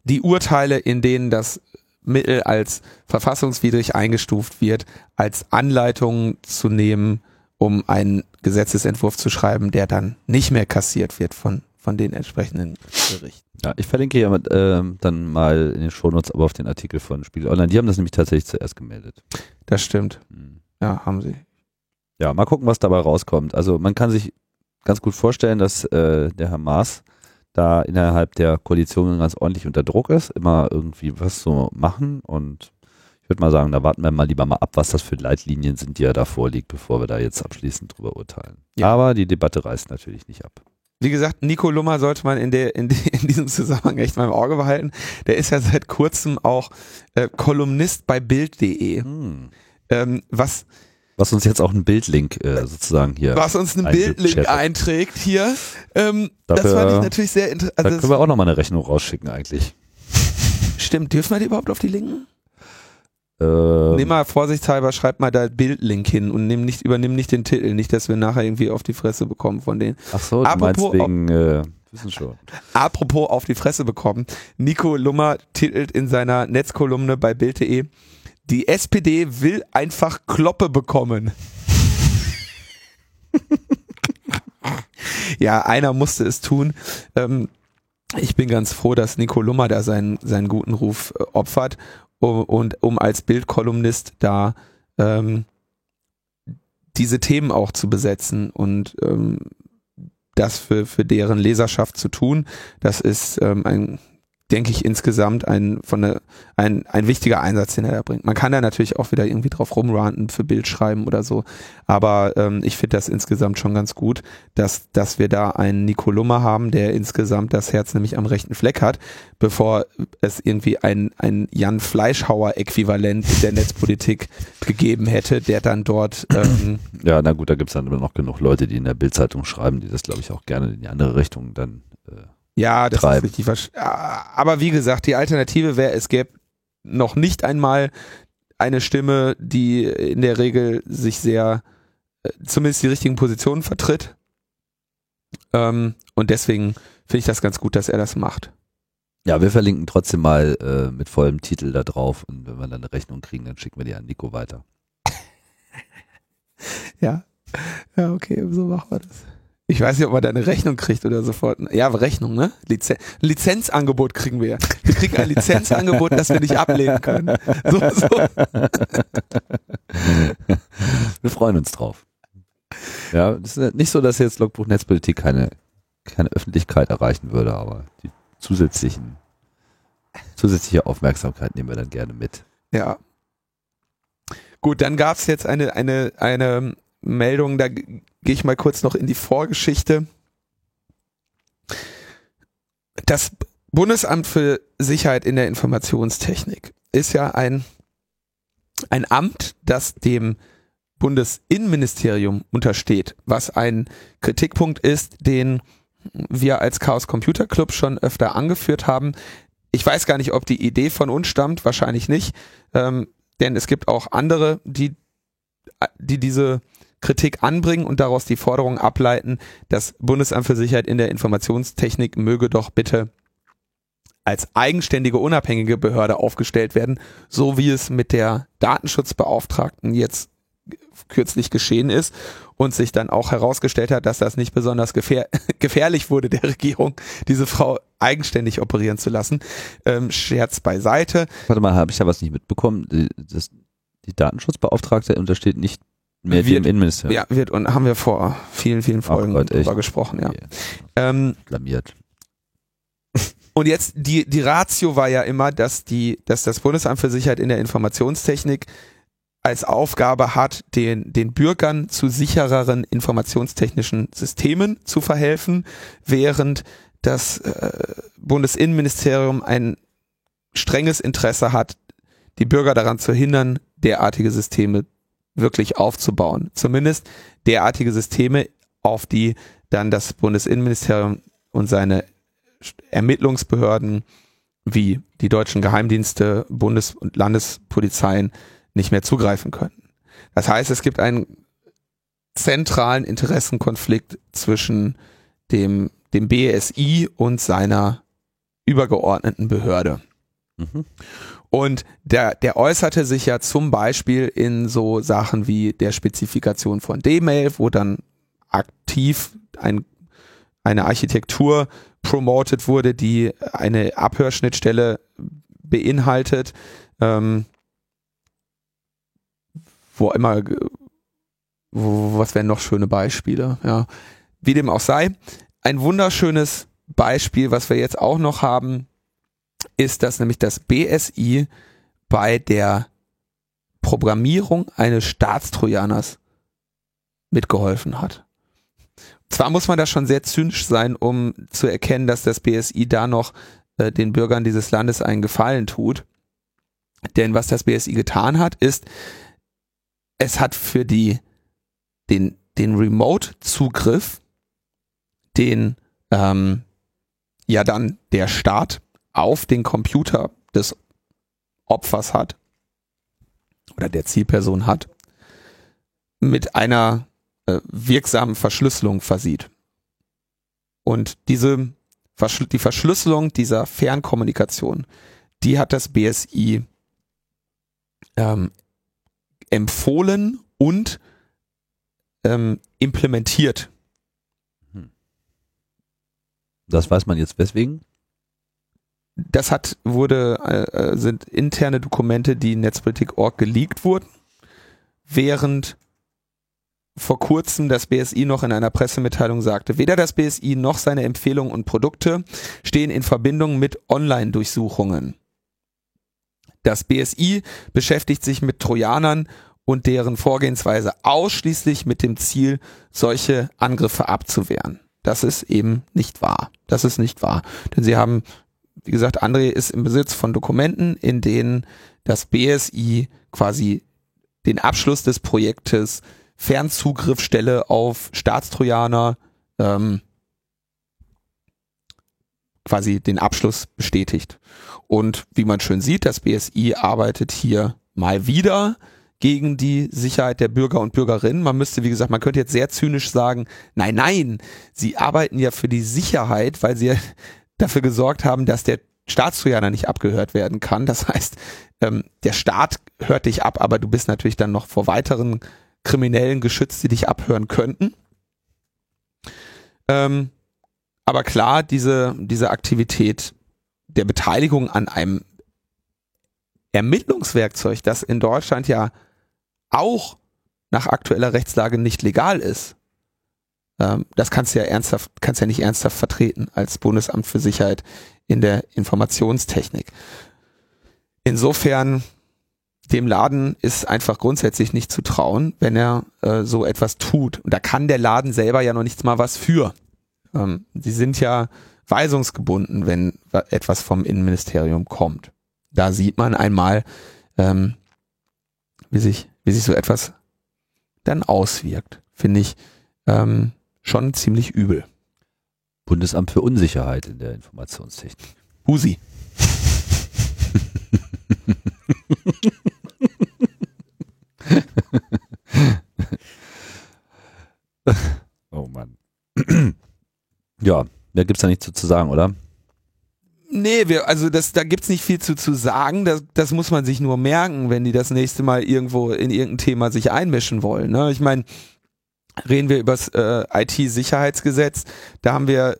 die Urteile, in denen das Mittel als verfassungswidrig eingestuft wird, als Anleitung zu nehmen, um einen Gesetzesentwurf zu schreiben, der dann nicht mehr kassiert wird von von den entsprechenden Gerichten. Ja, ich verlinke ja äh, dann mal in den Shownotes aber auf den Artikel von Spiegel Online. Die haben das nämlich tatsächlich zuerst gemeldet. Das stimmt. Hm. Ja, haben sie. Ja, mal gucken, was dabei rauskommt. Also man kann sich ganz gut vorstellen, dass äh, der Herr Maas da innerhalb der Koalition ganz ordentlich unter Druck ist, immer irgendwie was so machen und ich würde mal sagen, da warten wir mal lieber mal ab, was das für Leitlinien sind, die er da vorliegt, bevor wir da jetzt abschließend drüber urteilen. Ja. Aber die Debatte reißt natürlich nicht ab. Wie gesagt, Nico Lummer sollte man in, der, in, in diesem Zusammenhang echt mal im Auge behalten. Der ist ja seit kurzem auch äh, Kolumnist bei Bild.de. Hm. Ähm, was was uns jetzt auch einen Bildlink äh, sozusagen hier. Was uns einen Bildlink einträgt hier. Ähm, Dafür, das fand ich natürlich sehr interessant. Also da können wir auch nochmal eine Rechnung rausschicken eigentlich. Stimmt, dürfen wir die überhaupt auf die linken? Ähm, nimm mal vorsichtshalber, schreib mal da Bildlink hin und nimm nicht, übernimm nicht den Titel, nicht, dass wir nachher irgendwie auf die Fresse bekommen von denen. Ach so, Apropos, wegen, äh, wissen schon. Apropos auf die Fresse bekommen. Nico Lummer titelt in seiner Netzkolumne bei Bild.de, die SPD will einfach Kloppe bekommen. ja, einer musste es tun. Ähm, ich bin ganz froh, dass Nico Lummer da seinen, seinen guten Ruf äh, opfert um, und um als Bildkolumnist da ähm, diese Themen auch zu besetzen und ähm, das für, für deren Leserschaft zu tun. Das ist ähm, ein denke ich, insgesamt ein, von der, ein, ein wichtiger Einsatz, den er da bringt. Man kann da natürlich auch wieder irgendwie drauf rumranten, für Bild schreiben oder so. Aber ähm, ich finde das insgesamt schon ganz gut, dass, dass wir da einen Nico Lummer haben, der insgesamt das Herz nämlich am rechten Fleck hat, bevor es irgendwie ein, ein Jan Fleischhauer-Äquivalent der Netzpolitik gegeben hätte, der dann dort. Ähm, ja, na gut, da gibt es dann immer noch genug Leute, die in der Bildzeitung schreiben, die das, glaube ich, auch gerne in die andere Richtung dann äh, ja, das treiben. ist richtig. Aber wie gesagt, die Alternative wäre, es gäbe noch nicht einmal eine Stimme, die in der Regel sich sehr, äh, zumindest die richtigen Positionen vertritt. Ähm, und deswegen finde ich das ganz gut, dass er das macht. Ja, wir verlinken trotzdem mal äh, mit vollem Titel da drauf und wenn wir dann eine Rechnung kriegen, dann schicken wir die an Nico weiter. ja. Ja, okay, so machen wir das. Ich weiß nicht, ob man da eine Rechnung kriegt oder sofort. Ja, Rechnung, ne? Lizen Lizenzangebot kriegen wir. Wir kriegen ein Lizenzangebot, das wir nicht ablehnen können. So, so. Wir freuen uns drauf. Ja, es ist nicht so, dass jetzt Logbuch Netzpolitik keine, keine Öffentlichkeit erreichen würde, aber die zusätzlichen, zusätzliche Aufmerksamkeit nehmen wir dann gerne mit. Ja. Gut, dann gab es jetzt eine, eine, eine Meldung, da gehe ich mal kurz noch in die Vorgeschichte. Das Bundesamt für Sicherheit in der Informationstechnik ist ja ein, ein Amt, das dem Bundesinnenministerium untersteht, was ein Kritikpunkt ist, den wir als Chaos Computer Club schon öfter angeführt haben. Ich weiß gar nicht, ob die Idee von uns stammt, wahrscheinlich nicht, ähm, denn es gibt auch andere, die, die diese Kritik anbringen und daraus die Forderung ableiten, das Bundesamt für Sicherheit in der Informationstechnik möge doch bitte als eigenständige, unabhängige Behörde aufgestellt werden, so wie es mit der Datenschutzbeauftragten jetzt kürzlich geschehen ist und sich dann auch herausgestellt hat, dass das nicht besonders gefähr gefährlich wurde der Regierung, diese Frau eigenständig operieren zu lassen. Ähm, Scherz beiseite. Warte mal, habe ich da was nicht mitbekommen? Das, die Datenschutzbeauftragte untersteht nicht mit wird, dem Innenministerium. Ja, wird und haben wir vor vielen, vielen Folgen Gott, darüber gesprochen, ja. Okay. Ähm, Blamiert. Und jetzt die die Ratio war ja immer, dass die dass das Bundesamt für Sicherheit in der Informationstechnik als Aufgabe hat, den den Bürgern zu sichereren informationstechnischen Systemen zu verhelfen, während das äh, Bundesinnenministerium ein strenges Interesse hat, die Bürger daran zu hindern, derartige Systeme wirklich aufzubauen. Zumindest derartige Systeme, auf die dann das Bundesinnenministerium und seine Ermittlungsbehörden wie die deutschen Geheimdienste, Bundes- und Landespolizeien nicht mehr zugreifen können. Das heißt, es gibt einen zentralen Interessenkonflikt zwischen dem, dem BSI und seiner übergeordneten Behörde. Mhm. Und der, der äußerte sich ja zum Beispiel in so Sachen wie der Spezifikation von D-Mail, wo dann aktiv ein, eine Architektur promoted wurde, die eine Abhörschnittstelle beinhaltet, ähm, wo immer, wo, was wären noch schöne Beispiele, ja. Wie dem auch sei, ein wunderschönes Beispiel, was wir jetzt auch noch haben, ist, dass nämlich das BSI bei der Programmierung eines Staatstrojaners mitgeholfen hat. Zwar muss man da schon sehr zynisch sein, um zu erkennen, dass das BSI da noch äh, den Bürgern dieses Landes einen Gefallen tut. Denn was das BSI getan hat, ist, es hat für die, den, den Remote-Zugriff, den ähm, ja dann der Staat auf den Computer des Opfers hat oder der Zielperson hat, mit einer äh, wirksamen Verschlüsselung versieht. Und diese Verschl die Verschlüsselung dieser Fernkommunikation, die hat das BSI ähm, empfohlen und ähm, implementiert. Hm. Das weiß man jetzt weswegen? Das hat wurde äh, äh sind interne Dokumente, die in Netzpolitik.org geleakt wurden, während vor kurzem das BSI noch in einer Pressemitteilung sagte, weder das BSI noch seine Empfehlungen und Produkte stehen in Verbindung mit Online-Durchsuchungen. Das BSI beschäftigt sich mit Trojanern und deren Vorgehensweise ausschließlich mit dem Ziel, solche Angriffe abzuwehren. Das ist eben nicht wahr. Das ist nicht wahr. Denn sie haben, wie gesagt, André ist im Besitz von Dokumenten, in denen das BSI quasi den Abschluss des Projektes Fernzugriffstelle auf Staatstrojaner ähm, quasi den Abschluss bestätigt. Und wie man schön sieht, das BSI arbeitet hier mal wieder gegen die Sicherheit der Bürger und Bürgerinnen. Man müsste, wie gesagt, man könnte jetzt sehr zynisch sagen, nein, nein, sie arbeiten ja für die Sicherheit, weil sie dafür gesorgt haben, dass der Staatstrojaner nicht abgehört werden kann. Das heißt, ähm, der Staat hört dich ab, aber du bist natürlich dann noch vor weiteren Kriminellen geschützt, die dich abhören könnten. Ähm, aber klar, diese, diese Aktivität der Beteiligung an einem Ermittlungswerkzeug, das in Deutschland ja auch nach aktueller Rechtslage nicht legal ist, ähm, das kannst du ja ernsthaft, kannst ja nicht ernsthaft vertreten als Bundesamt für Sicherheit in der Informationstechnik. Insofern dem Laden ist einfach grundsätzlich nicht zu trauen, wenn er äh, so etwas tut. Und da kann der Laden selber ja noch nichts mal was für. Ähm, die sind ja weisungsgebunden, wenn etwas vom Innenministerium kommt. Da sieht man einmal, ähm, wie sich, wie sich so etwas dann auswirkt. Finde ich ähm, schon ziemlich übel. Bundesamt für Unsicherheit in der Informationstechnik. Husi. oh Mann. ja, da gibt es da nichts zu, zu sagen, oder? Nee, wir, also das, da gibt's nicht viel zu, zu sagen. Das, das muss man sich nur merken, wenn die das nächste Mal irgendwo in irgendein Thema sich einmischen wollen. Ne? Ich meine, reden wir über das äh, IT-Sicherheitsgesetz, da haben wir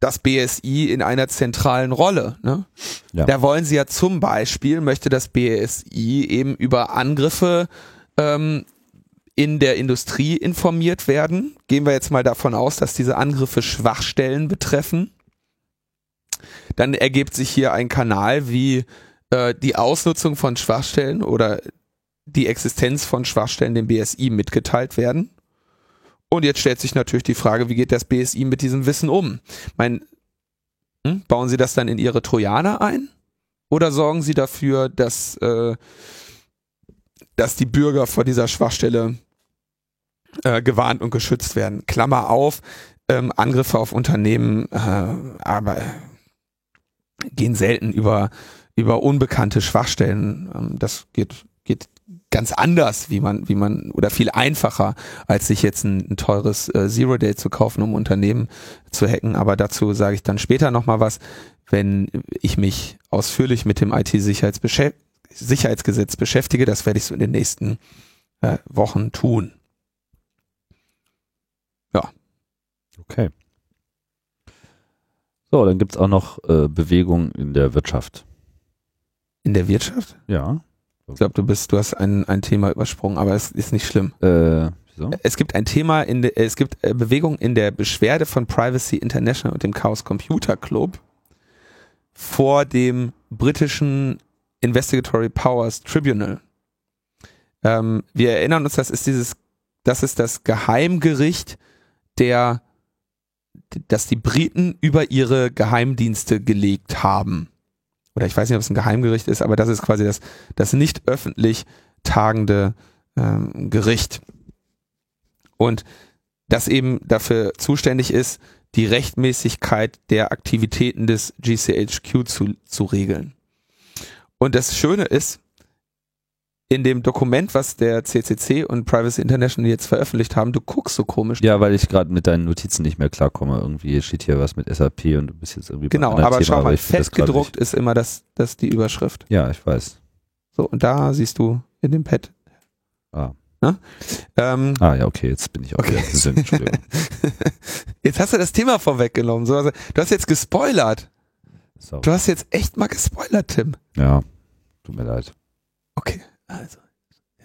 das BSI in einer zentralen Rolle. Ne? Ja. Da wollen sie ja zum Beispiel, möchte das BSI eben über Angriffe ähm, in der Industrie informiert werden. Gehen wir jetzt mal davon aus, dass diese Angriffe Schwachstellen betreffen. Dann ergibt sich hier ein Kanal, wie äh, die Ausnutzung von Schwachstellen oder die Existenz von Schwachstellen dem BSI mitgeteilt werden. Und jetzt stellt sich natürlich die Frage, wie geht das BSI mit diesem Wissen um? Mein, hm, bauen Sie das dann in Ihre Trojaner ein? Oder sorgen Sie dafür, dass, äh, dass die Bürger vor dieser Schwachstelle äh, gewarnt und geschützt werden? Klammer auf, ähm, Angriffe auf Unternehmen, äh, aber gehen selten über über unbekannte Schwachstellen. Ähm, das geht geht ganz anders, wie man wie man oder viel einfacher, als sich jetzt ein, ein teures äh, Zero Day zu kaufen, um Unternehmen zu hacken. Aber dazu sage ich dann später noch mal was, wenn ich mich ausführlich mit dem IT-Sicherheitsgesetz beschäftige. Das werde ich so in den nächsten äh, Wochen tun. Ja. Okay. So, dann gibt's auch noch äh, Bewegung in der Wirtschaft. In der Wirtschaft? Ja. Ich glaube, du bist, du hast ein, ein Thema übersprungen, aber es ist nicht schlimm. Äh, wieso? Es gibt ein Thema in der, es gibt äh, Bewegung in der Beschwerde von Privacy International und dem Chaos Computer Club vor dem britischen Investigatory Powers Tribunal. Ähm, wir erinnern uns, das ist dieses, das ist das Geheimgericht der, das die Briten über ihre Geheimdienste gelegt haben. Oder ich weiß nicht, ob es ein Geheimgericht ist, aber das ist quasi das, das nicht öffentlich tagende ähm, Gericht. Und das eben dafür zuständig ist, die Rechtmäßigkeit der Aktivitäten des GCHQ zu, zu regeln. Und das Schöne ist, in dem Dokument, was der CCC und Privacy International jetzt veröffentlicht haben, du guckst so komisch. Ja, weil ich gerade mit deinen Notizen nicht mehr klarkomme. Irgendwie steht hier was mit SAP und du bist jetzt irgendwie Genau, aber Thema, schau mal, fett gedruckt ist immer das, das die Überschrift. Ja, ich weiß. So, und da siehst du in dem Pad. Ah. Ähm, ah ja, okay, jetzt bin ich auch okay. wieder gesund, jetzt hast du das Thema vorweggenommen. So, also, du hast jetzt gespoilert. So. Du hast jetzt echt mal gespoilert, Tim. Ja, tut mir leid. Okay. Also,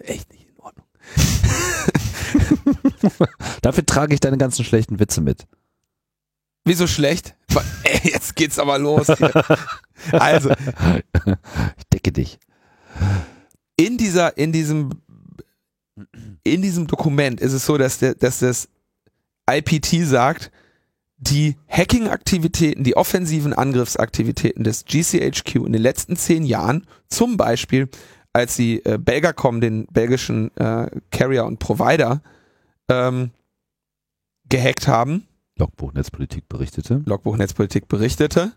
echt nicht in Ordnung. Dafür trage ich deine ganzen schlechten Witze mit. Wieso schlecht? Ey, jetzt geht's aber los. Hier. Also. Ich decke dich. In dieser, in diesem, in diesem Dokument ist es so, dass der, dass das IPT sagt, die Hacking-Aktivitäten, die offensiven Angriffsaktivitäten des GCHQ in den letzten zehn Jahren, zum Beispiel als die äh, Belgacom, den belgischen äh, Carrier und Provider, ähm, gehackt haben. Logbuch Netzpolitik berichtete. Logbuch Netzpolitik berichtete.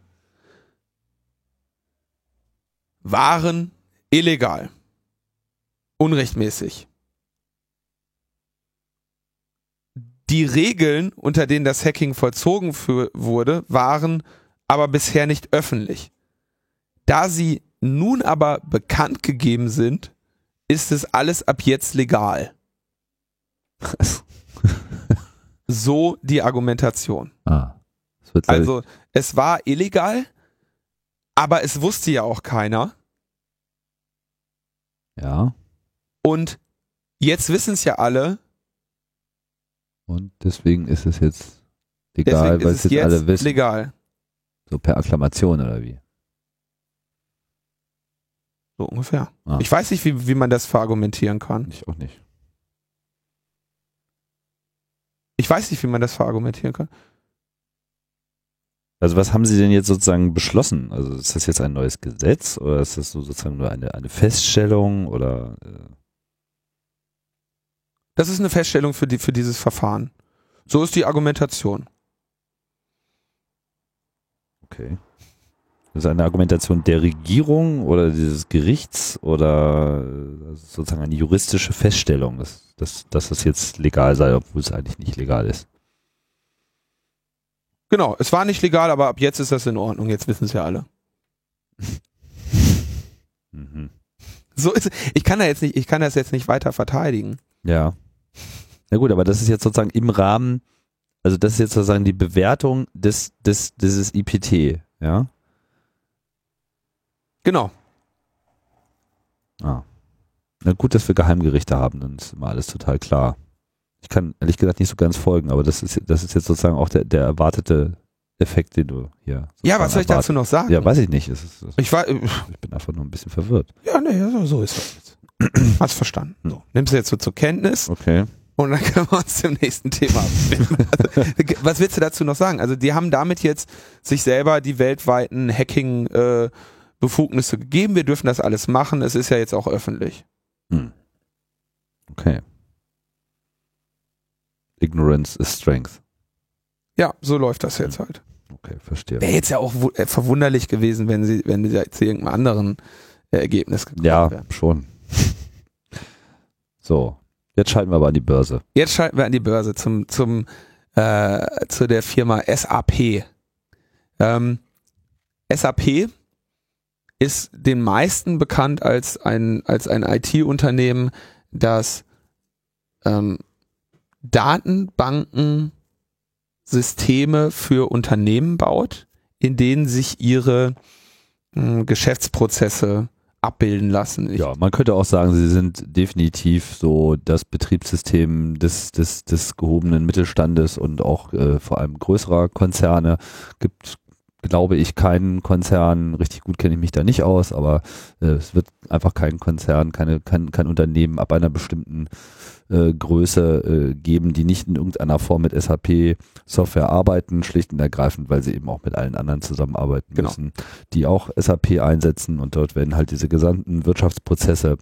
Waren illegal. Unrechtmäßig. Die Regeln, unter denen das Hacking vollzogen für, wurde, waren aber bisher nicht öffentlich. Da sie nun aber bekannt gegeben sind, ist es alles ab jetzt legal. so die Argumentation. Ah, also es war illegal, aber es wusste ja auch keiner. Ja. Und jetzt wissen es ja alle. Und deswegen ist es jetzt legal, weil es jetzt, jetzt alle wissen. Legal. So per Akklamation oder wie? So ungefähr. Ah. Ich weiß nicht, wie, wie man das verargumentieren kann. Ich auch nicht. Ich weiß nicht, wie man das verargumentieren kann. Also was haben Sie denn jetzt sozusagen beschlossen? Also ist das jetzt ein neues Gesetz oder ist das so sozusagen nur eine, eine Feststellung oder? Äh? Das ist eine Feststellung für, die, für dieses Verfahren. So ist die Argumentation. Okay. Das ist eine Argumentation der Regierung oder dieses Gerichts oder sozusagen eine juristische Feststellung, dass, dass, dass das jetzt legal sei, obwohl es eigentlich nicht legal ist. Genau, es war nicht legal, aber ab jetzt ist das in Ordnung. Jetzt wissen es ja alle. mhm. So ist ich kann da jetzt nicht, ich kann das jetzt nicht weiter verteidigen. Ja. Na gut, aber das ist jetzt sozusagen im Rahmen, also das ist jetzt sozusagen die Bewertung des, des, dieses IPT, ja? Genau. Ah. Na gut, dass wir Geheimgerichte haben, dann ist immer alles total klar. Ich kann ehrlich gesagt nicht so ganz folgen, aber das ist, das ist jetzt sozusagen auch der, der erwartete Effekt, den du hier. Ja, was soll ich erwartet. dazu noch sagen? Ja, weiß ich nicht. Es ist, ich, war, ich bin einfach nur ein bisschen verwirrt. Ja, nee, so, so ist das jetzt. Hast verstanden. So. Nimmst du jetzt so zur Kenntnis. Okay. Und dann können wir uns zum nächsten Thema also, Was willst du dazu noch sagen? Also die haben damit jetzt sich selber die weltweiten Hacking äh, Befugnisse gegeben, wir dürfen das alles machen, es ist ja jetzt auch öffentlich. Hm. Okay. Ignorance is strength. Ja, so läuft das jetzt halt. Okay, verstehe. Wäre jetzt ja auch äh, verwunderlich gewesen, wenn sie, wenn sie jetzt irgendeinem anderen äh, Ergebnis gekommen Ja, wären. schon. so, jetzt schalten wir aber an die Börse. Jetzt schalten wir an die Börse zum, zum, äh, zu der Firma SAP. Ähm, SAP ist den meisten bekannt als ein, als ein IT-Unternehmen, das ähm, Datenbanken Systeme für Unternehmen baut, in denen sich ihre mh, Geschäftsprozesse abbilden lassen. Ich ja, man könnte auch sagen, sie sind definitiv so das Betriebssystem des, des, des gehobenen Mittelstandes und auch äh, vor allem größerer Konzerne. Gibt glaube ich, keinen Konzern, richtig gut kenne ich mich da nicht aus, aber äh, es wird einfach keinen Konzern, keine, kein, kein Unternehmen ab einer bestimmten äh, Größe äh, geben, die nicht in irgendeiner Form mit SAP Software arbeiten, schlicht und ergreifend, weil sie eben auch mit allen anderen zusammenarbeiten genau. müssen, die auch SAP einsetzen und dort werden halt diese gesamten Wirtschaftsprozesse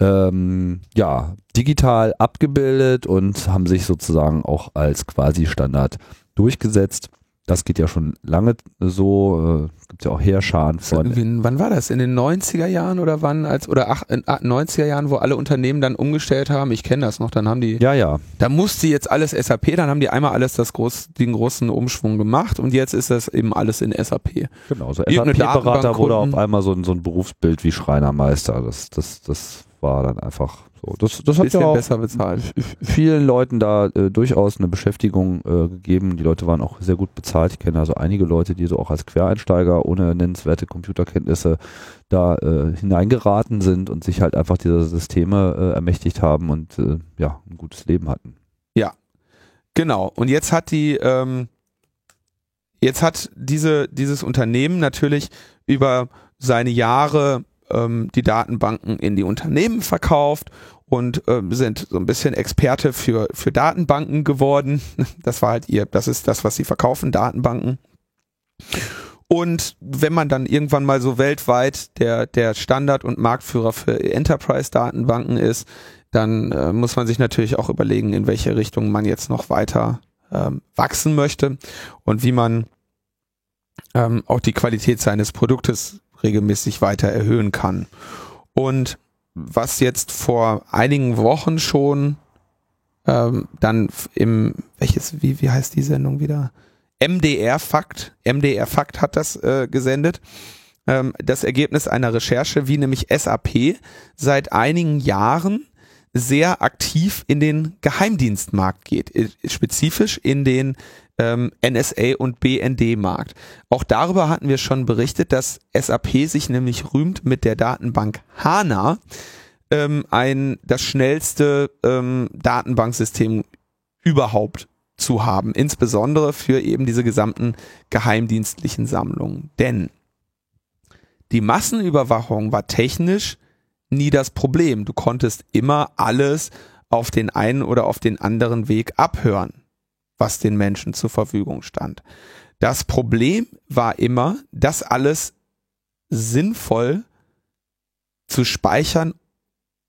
ähm, ja, digital abgebildet und haben sich sozusagen auch als quasi Standard durchgesetzt. Das geht ja schon lange so. Äh, gibt ja auch Heerscharen von. Wann war das? In den 90er Jahren oder wann? Als, oder ach, in 90er Jahren, wo alle Unternehmen dann umgestellt haben? Ich kenne das noch. Dann haben die. Ja, ja. Da musste jetzt alles SAP, dann haben die einmal alles das groß, den großen Umschwung gemacht und jetzt ist das eben alles in SAP. Genau, so SAP-Berater wurde auf einmal so ein, so ein Berufsbild wie Schreinermeister. Das, das, das war dann einfach so, das, das hat ja auch besser bezahlt. vielen Leuten da äh, durchaus eine Beschäftigung äh, gegeben. Die Leute waren auch sehr gut bezahlt. Ich kenne also einige Leute, die so auch als Quereinsteiger ohne nennenswerte Computerkenntnisse da äh, hineingeraten sind und sich halt einfach dieser Systeme äh, ermächtigt haben und äh, ja, ein gutes Leben hatten. Ja, genau. Und jetzt hat die, ähm, jetzt hat diese, dieses Unternehmen natürlich über seine Jahre ähm, die Datenbanken in die Unternehmen verkauft und äh, sind so ein bisschen Experte für, für Datenbanken geworden. Das war halt ihr, das ist das, was sie verkaufen, Datenbanken. Und wenn man dann irgendwann mal so weltweit der, der Standard- und Marktführer für Enterprise-Datenbanken ist, dann äh, muss man sich natürlich auch überlegen, in welche Richtung man jetzt noch weiter ähm, wachsen möchte und wie man ähm, auch die Qualität seines Produktes regelmäßig weiter erhöhen kann. Und was jetzt vor einigen Wochen schon ähm, dann im, welches, wie, wie heißt die Sendung wieder? MDR Fakt, MDR Fakt hat das äh, gesendet. Ähm, das Ergebnis einer Recherche, wie nämlich SAP seit einigen Jahren sehr aktiv in den Geheimdienstmarkt geht, spezifisch in den ähm, NSA und BND-Markt. Auch darüber hatten wir schon berichtet, dass SAP sich nämlich rühmt mit der Datenbank HANA, ähm, ein das schnellste ähm, Datenbanksystem überhaupt zu haben, insbesondere für eben diese gesamten geheimdienstlichen Sammlungen. Denn die Massenüberwachung war technisch nie das Problem. Du konntest immer alles auf den einen oder auf den anderen Weg abhören was den Menschen zur Verfügung stand. Das Problem war immer, das alles sinnvoll zu speichern,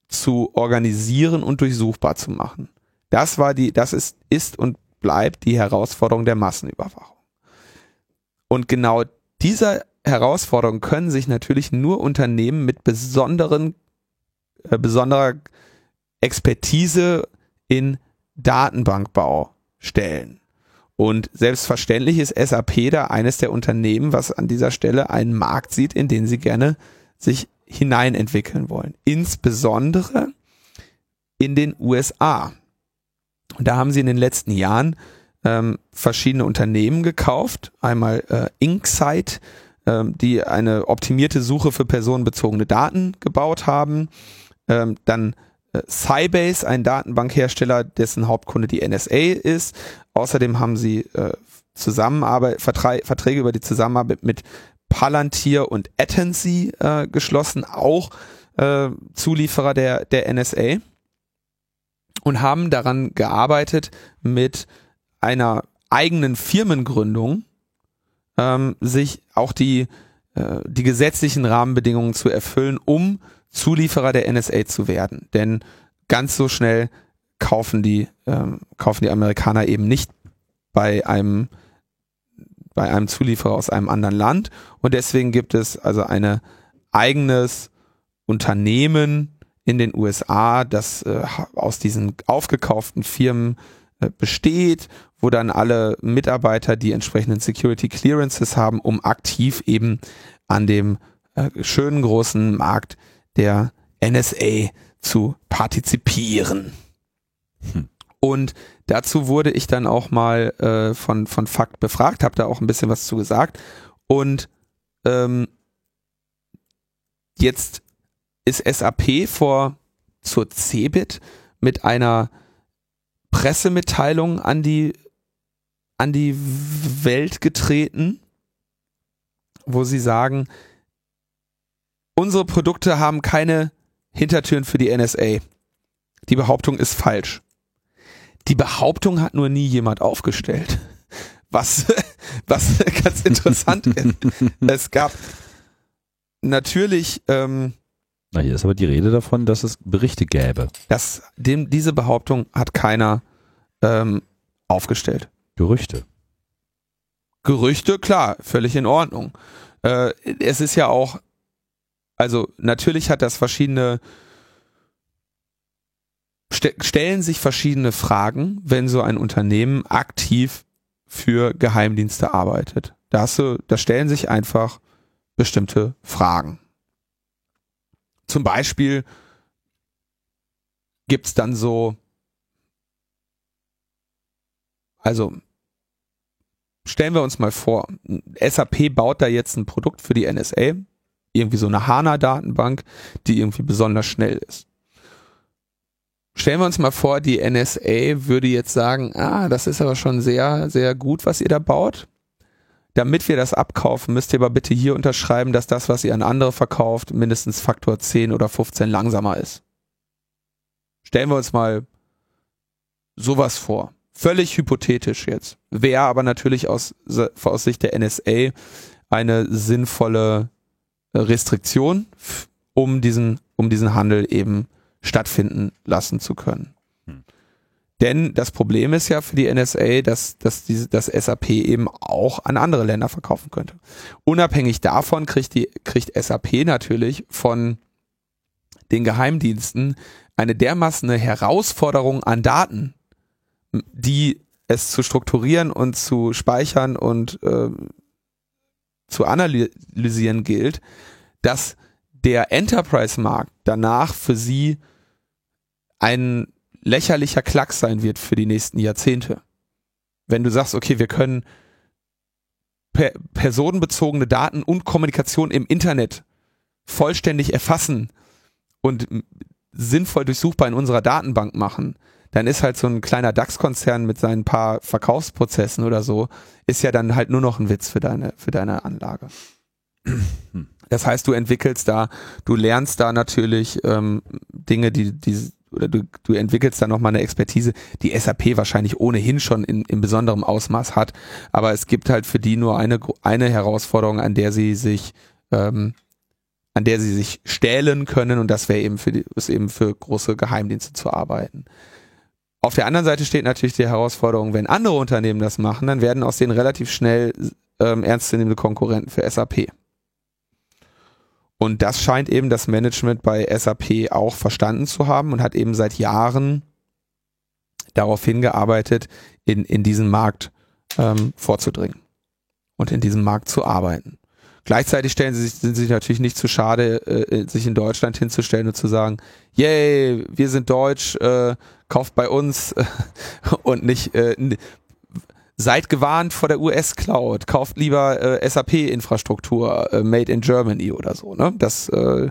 zu organisieren und durchsuchbar zu machen. Das war die, das ist, ist und bleibt die Herausforderung der Massenüberwachung. Und genau dieser Herausforderung können sich natürlich nur Unternehmen mit besonderen, äh, besonderer Expertise in Datenbankbau stellen. Und selbstverständlich ist SAP da eines der Unternehmen, was an dieser Stelle einen Markt sieht, in den sie gerne sich hineinentwickeln wollen. Insbesondere in den USA. Und da haben sie in den letzten Jahren ähm, verschiedene Unternehmen gekauft. Einmal äh, Inksight, ähm, die eine optimierte Suche für personenbezogene Daten gebaut haben. Ähm, dann Sybase, ein Datenbankhersteller, dessen Hauptkunde die NSA ist. Außerdem haben sie äh, Zusammenarbeit, Vertrei Verträge über die Zusammenarbeit mit Palantir und Atensy äh, geschlossen, auch äh, Zulieferer der, der NSA und haben daran gearbeitet, mit einer eigenen Firmengründung ähm, sich auch die, äh, die gesetzlichen Rahmenbedingungen zu erfüllen, um Zulieferer der NSA zu werden. Denn ganz so schnell kaufen die, ähm, kaufen die Amerikaner eben nicht bei einem bei einem Zulieferer aus einem anderen Land und deswegen gibt es also ein eigenes Unternehmen in den USA, das äh, aus diesen aufgekauften Firmen äh, besteht, wo dann alle Mitarbeiter die entsprechenden Security Clearances haben, um aktiv eben an dem äh, schönen großen Markt der NSA zu partizipieren. Hm. Und dazu wurde ich dann auch mal äh, von, von Fakt befragt, habe da auch ein bisschen was zu gesagt. Und ähm, jetzt ist SAP vor zur CeBIT mit einer Pressemitteilung an die an die Welt getreten, wo sie sagen, unsere Produkte haben keine Hintertüren für die NSA. Die Behauptung ist falsch. Die Behauptung hat nur nie jemand aufgestellt. Was, was ganz interessant ist. Es gab natürlich. Ähm, Na, hier ist aber die Rede davon, dass es Berichte gäbe. Das, dem, diese Behauptung hat keiner ähm, aufgestellt. Gerüchte. Gerüchte, klar, völlig in Ordnung. Äh, es ist ja auch, also natürlich hat das verschiedene, st stellen sich verschiedene Fragen, wenn so ein Unternehmen aktiv für Geheimdienste arbeitet. Da, hast du, da stellen sich einfach bestimmte Fragen. Zum Beispiel gibt es dann so, also stellen wir uns mal vor, SAP baut da jetzt ein Produkt für die NSA, irgendwie so eine HANA-Datenbank, die irgendwie besonders schnell ist. Stellen wir uns mal vor, die NSA würde jetzt sagen, ah, das ist aber schon sehr, sehr gut, was ihr da baut damit wir das abkaufen, müsst ihr aber bitte hier unterschreiben, dass das, was ihr an andere verkauft, mindestens Faktor 10 oder 15 langsamer ist. Stellen wir uns mal sowas vor. Völlig hypothetisch jetzt. Wäre aber natürlich aus, aus Sicht der NSA eine sinnvolle Restriktion, um diesen, um diesen Handel eben stattfinden lassen zu können. Denn das Problem ist ja für die NSA, dass, dass, diese, dass SAP eben auch an andere Länder verkaufen könnte. Unabhängig davon kriegt, die, kriegt SAP natürlich von den Geheimdiensten eine dermaßen Herausforderung an Daten, die es zu strukturieren und zu speichern und äh, zu analysieren gilt, dass der Enterprise-Markt danach für sie einen lächerlicher Klack sein wird für die nächsten Jahrzehnte. Wenn du sagst, okay, wir können per personenbezogene Daten und Kommunikation im Internet vollständig erfassen und sinnvoll durchsuchbar in unserer Datenbank machen, dann ist halt so ein kleiner DAX-Konzern mit seinen paar Verkaufsprozessen oder so, ist ja dann halt nur noch ein Witz für deine, für deine Anlage. Das heißt, du entwickelst da, du lernst da natürlich ähm, Dinge, die, die oder du, du entwickelst da nochmal eine Expertise, die SAP wahrscheinlich ohnehin schon in, in besonderem Ausmaß hat. Aber es gibt halt für die nur eine, eine Herausforderung, an der sie sich, ähm, an der sie sich stählen können und das wäre eben für die, ist eben für große Geheimdienste zu arbeiten. Auf der anderen Seite steht natürlich die Herausforderung, wenn andere Unternehmen das machen, dann werden aus denen relativ schnell ähm, ernstzunehmende Konkurrenten für SAP. Und das scheint eben das Management bei SAP auch verstanden zu haben und hat eben seit Jahren darauf hingearbeitet, in, in diesen Markt ähm, vorzudringen und in diesem Markt zu arbeiten. Gleichzeitig stellen sie sich, sind sie sich natürlich nicht zu schade, äh, sich in Deutschland hinzustellen und zu sagen, yay, wir sind deutsch, äh, kauft bei uns und nicht, äh, seid gewarnt vor der US-Cloud, kauft lieber äh, SAP-Infrastruktur, äh, made in Germany oder so. Ne? Das, äh,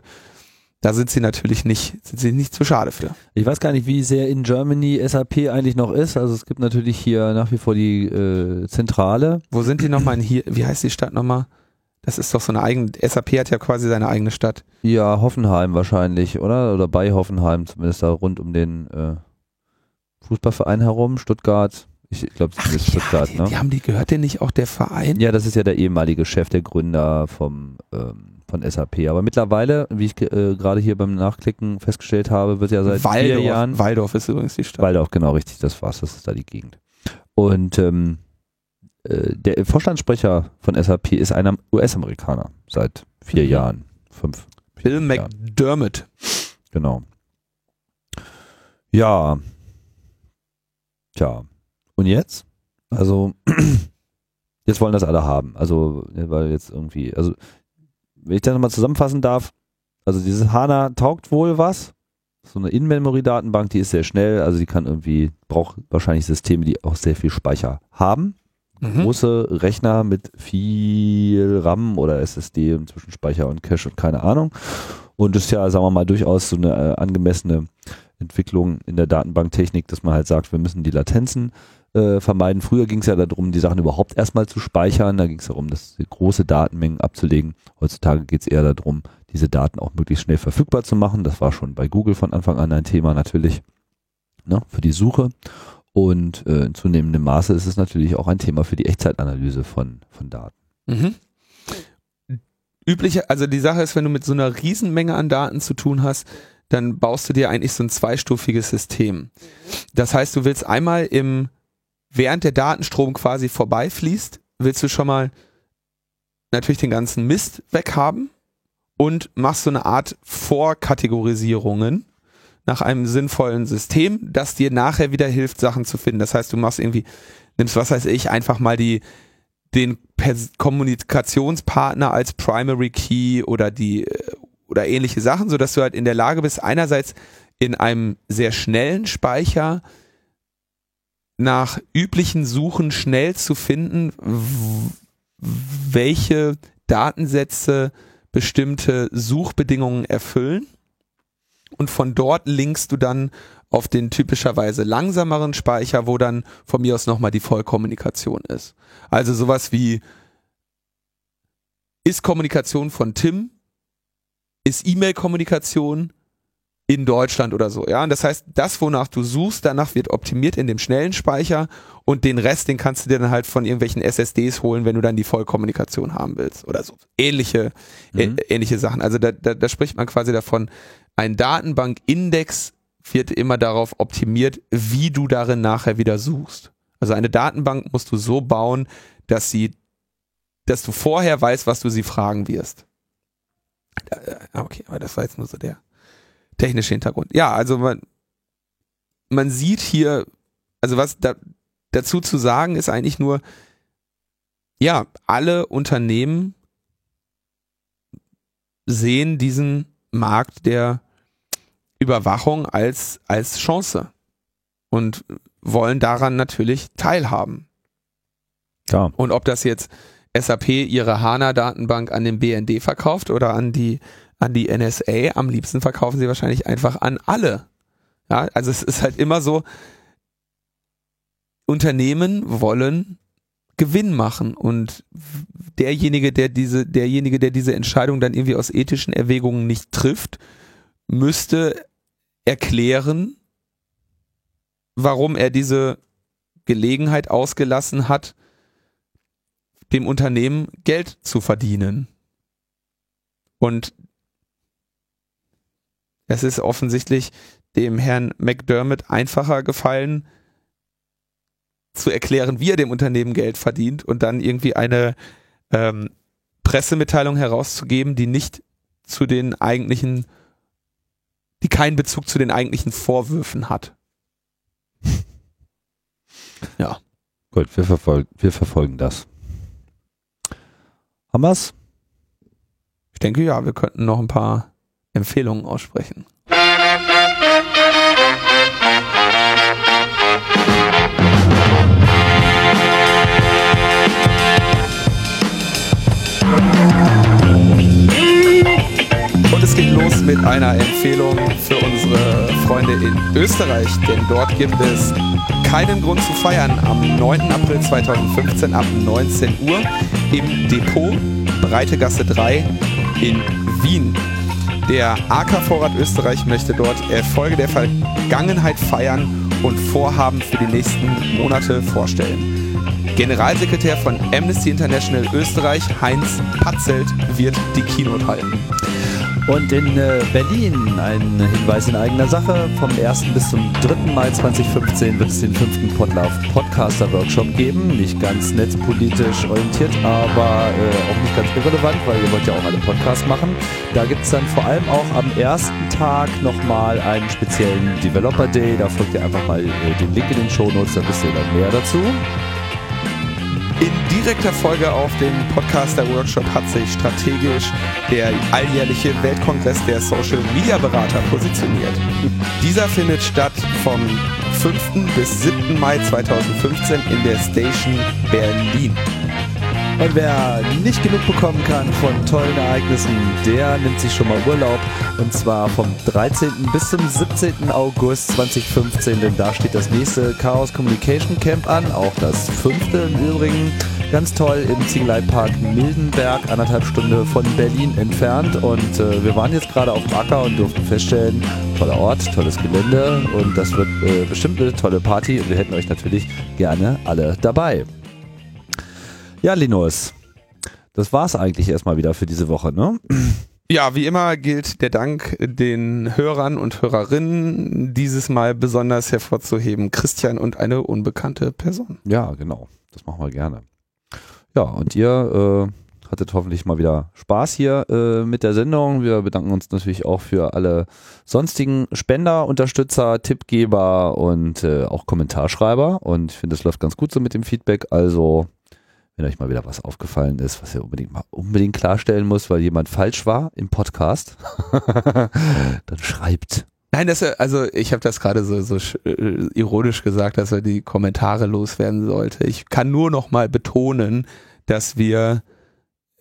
da sind sie natürlich nicht, sind sie nicht zu schade für. Ich weiß gar nicht, wie sehr in Germany SAP eigentlich noch ist. Also es gibt natürlich hier nach wie vor die äh, Zentrale. Wo sind die nochmal in hier? Wie heißt die Stadt nochmal? Das ist doch so eine eigene, SAP hat ja quasi seine eigene Stadt. Ja, Hoffenheim wahrscheinlich, oder? Oder bei Hoffenheim, zumindest da rund um den äh, Fußballverein herum, Stuttgart. Ich glaube, das ist Stuttgart, ja, die, ne? Die haben die, gehört denn nicht auch der Verein? Ja, das ist ja der ehemalige Chef, der Gründer vom, ähm, von SAP. Aber mittlerweile, wie ich äh, gerade hier beim Nachklicken festgestellt habe, wird ja seit Waldorf, vier Jahren. Waldorf ist übrigens die Stadt. Waldorf, genau, richtig, das war's, das ist da die Gegend. Und ähm, äh, der Vorstandssprecher von SAP ist ein US-Amerikaner seit vier mhm. Jahren, fünf. Bill McDermott. Genau. Ja. Tja. Und jetzt? Also, jetzt wollen das alle haben. Also, weil jetzt irgendwie, also, wenn ich das nochmal zusammenfassen darf, also dieses HANA taugt wohl was. So eine In-Memory-Datenbank, die ist sehr schnell, also die kann irgendwie, braucht wahrscheinlich Systeme, die auch sehr viel Speicher haben. Mhm. Große Rechner mit viel RAM oder SSD und Zwischenspeicher und Cache und keine Ahnung. Und das ist ja, sagen wir mal, durchaus so eine äh, angemessene Entwicklung in der Datenbanktechnik, dass man halt sagt, wir müssen die Latenzen äh, vermeiden. Früher ging es ja darum, die Sachen überhaupt erstmal zu speichern. Da ging es darum, das große Datenmengen abzulegen. Heutzutage geht es eher darum, diese Daten auch möglichst schnell verfügbar zu machen. Das war schon bei Google von Anfang an ein Thema natürlich ne, für die Suche. Und äh, in zunehmendem Maße ist es natürlich auch ein Thema für die Echtzeitanalyse von, von Daten. Mhm. Übliche, also die Sache ist, wenn du mit so einer Riesenmenge an Daten zu tun hast, dann baust du dir eigentlich so ein zweistufiges System. Das heißt, du willst einmal im, während der Datenstrom quasi vorbeifließt, willst du schon mal natürlich den ganzen Mist weghaben und machst so eine Art Vorkategorisierungen nach einem sinnvollen System, das dir nachher wieder hilft, Sachen zu finden. Das heißt, du machst irgendwie, nimmst, was weiß ich, einfach mal die, den Pers Kommunikationspartner als Primary Key oder die, äh, oder ähnliche Sachen, so dass du halt in der Lage bist, einerseits in einem sehr schnellen Speicher nach üblichen Suchen schnell zu finden, welche Datensätze bestimmte Suchbedingungen erfüllen und von dort linkst du dann auf den typischerweise langsameren Speicher, wo dann von mir aus nochmal die Vollkommunikation ist. Also sowas wie ist Kommunikation von Tim, ist E-Mail-Kommunikation in Deutschland oder so, ja. Und das heißt, das, wonach du suchst, danach wird optimiert in dem schnellen Speicher und den Rest, den kannst du dir dann halt von irgendwelchen SSDs holen, wenn du dann die Vollkommunikation haben willst oder so. Ähnliche, mhm. ähnliche Sachen. Also da, da, da spricht man quasi davon, ein Datenbankindex wird immer darauf optimiert, wie du darin nachher wieder suchst. Also eine Datenbank musst du so bauen, dass sie, dass du vorher weißt, was du sie fragen wirst. Äh, okay, aber das war jetzt nur so der technische Hintergrund. Ja, also man, man sieht hier, also was da, dazu zu sagen ist eigentlich nur, ja, alle Unternehmen sehen diesen Markt der Überwachung als, als Chance und wollen daran natürlich teilhaben. Ja. Und ob das jetzt SAP ihre HANA-Datenbank an den BND verkauft oder an die, an die NSA, am liebsten verkaufen sie wahrscheinlich einfach an alle. Ja, also es ist halt immer so, Unternehmen wollen Gewinn machen und derjenige, der diese, derjenige, der diese Entscheidung dann irgendwie aus ethischen Erwägungen nicht trifft, müsste erklären, warum er diese Gelegenheit ausgelassen hat, dem Unternehmen Geld zu verdienen. Und es ist offensichtlich dem Herrn McDermott einfacher gefallen, zu erklären, wie er dem Unternehmen Geld verdient und dann irgendwie eine ähm, Pressemitteilung herauszugeben, die nicht zu den eigentlichen, die keinen Bezug zu den eigentlichen Vorwürfen hat. ja. Gut, wir, verfolgen, wir verfolgen das. Haben wir's? Ich denke ja, wir könnten noch ein paar Empfehlungen aussprechen. Und es geht los mit einer Empfehlung für unsere Freunde in Österreich, denn dort gibt es keinen Grund zu feiern am 9. April 2015 ab 19 Uhr im Depot Breitegasse 3 in Wien. Der AK Vorrat Österreich möchte dort Erfolge der Vergangenheit feiern und Vorhaben für die nächsten Monate vorstellen. Generalsekretär von Amnesty International Österreich, Heinz Patzelt, wird die Keynote halten. Und in äh, Berlin, ein Hinweis in eigener Sache, vom 1. bis zum 3. Mai 2015 wird es den fünften Podlove Podcaster Workshop geben. Nicht ganz netzpolitisch orientiert, aber äh, auch nicht ganz irrelevant, weil ihr wollt ja auch alle Podcasts machen. Da gibt es dann vor allem auch am ersten Tag nochmal einen speziellen Developer Day. Da folgt ihr einfach mal äh, den Link in den Show Notes, da wisst ihr dann mehr dazu. In direkter Folge auf dem Podcaster Workshop hat sich strategisch der alljährliche Weltkongress der Social Media Berater positioniert. Dieser findet statt vom 5. bis 7. Mai 2015 in der Station Berlin. Und wer nicht genug bekommen kann von tollen Ereignissen, der nimmt sich schon mal Urlaub. Und zwar vom 13. bis zum 17. August 2015, denn da steht das nächste Chaos Communication Camp an, auch das fünfte im Übrigen. Ganz toll im Ziegeleipark Mildenberg, anderthalb Stunde von Berlin entfernt. Und äh, wir waren jetzt gerade auf dem Acker und durften feststellen, toller Ort, tolles Gelände und das wird äh, bestimmt eine tolle Party. Und wir hätten euch natürlich gerne alle dabei. Ja, Linus, das war's eigentlich erstmal wieder für diese Woche, ne? Ja, wie immer gilt der Dank den Hörern und Hörerinnen, dieses Mal besonders hervorzuheben, Christian und eine unbekannte Person. Ja, genau. Das machen wir gerne. Ja, und ihr äh, hattet hoffentlich mal wieder Spaß hier äh, mit der Sendung. Wir bedanken uns natürlich auch für alle sonstigen Spender, Unterstützer, Tippgeber und äh, auch Kommentarschreiber. Und ich finde, es läuft ganz gut so mit dem Feedback. Also wenn euch mal wieder was aufgefallen ist, was ihr unbedingt mal unbedingt klarstellen muss, weil jemand falsch war im Podcast, dann schreibt. Nein, das also ich habe das gerade so, so äh, ironisch gesagt, dass er die Kommentare loswerden sollte. Ich kann nur noch mal betonen, dass wir,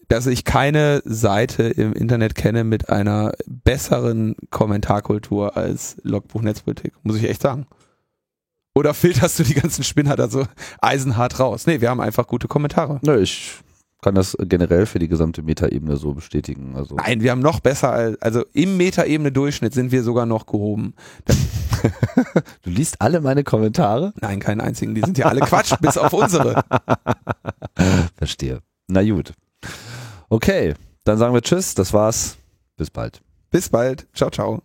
dass ich keine Seite im Internet kenne mit einer besseren Kommentarkultur als Logbuch Netzpolitik, muss ich echt sagen. Oder filterst du die ganzen Spinner da so eisenhart raus? Nee, wir haben einfach gute Kommentare. Nö, ich kann das generell für die gesamte Metaebene so bestätigen. Also Nein, wir haben noch besser, als, also im Metaebene-Durchschnitt sind wir sogar noch gehoben. du liest alle meine Kommentare? Nein, keinen einzigen. Die sind ja alle Quatsch, bis auf unsere. Verstehe. Na gut. Okay, dann sagen wir Tschüss. Das war's. Bis bald. Bis bald. Ciao, ciao.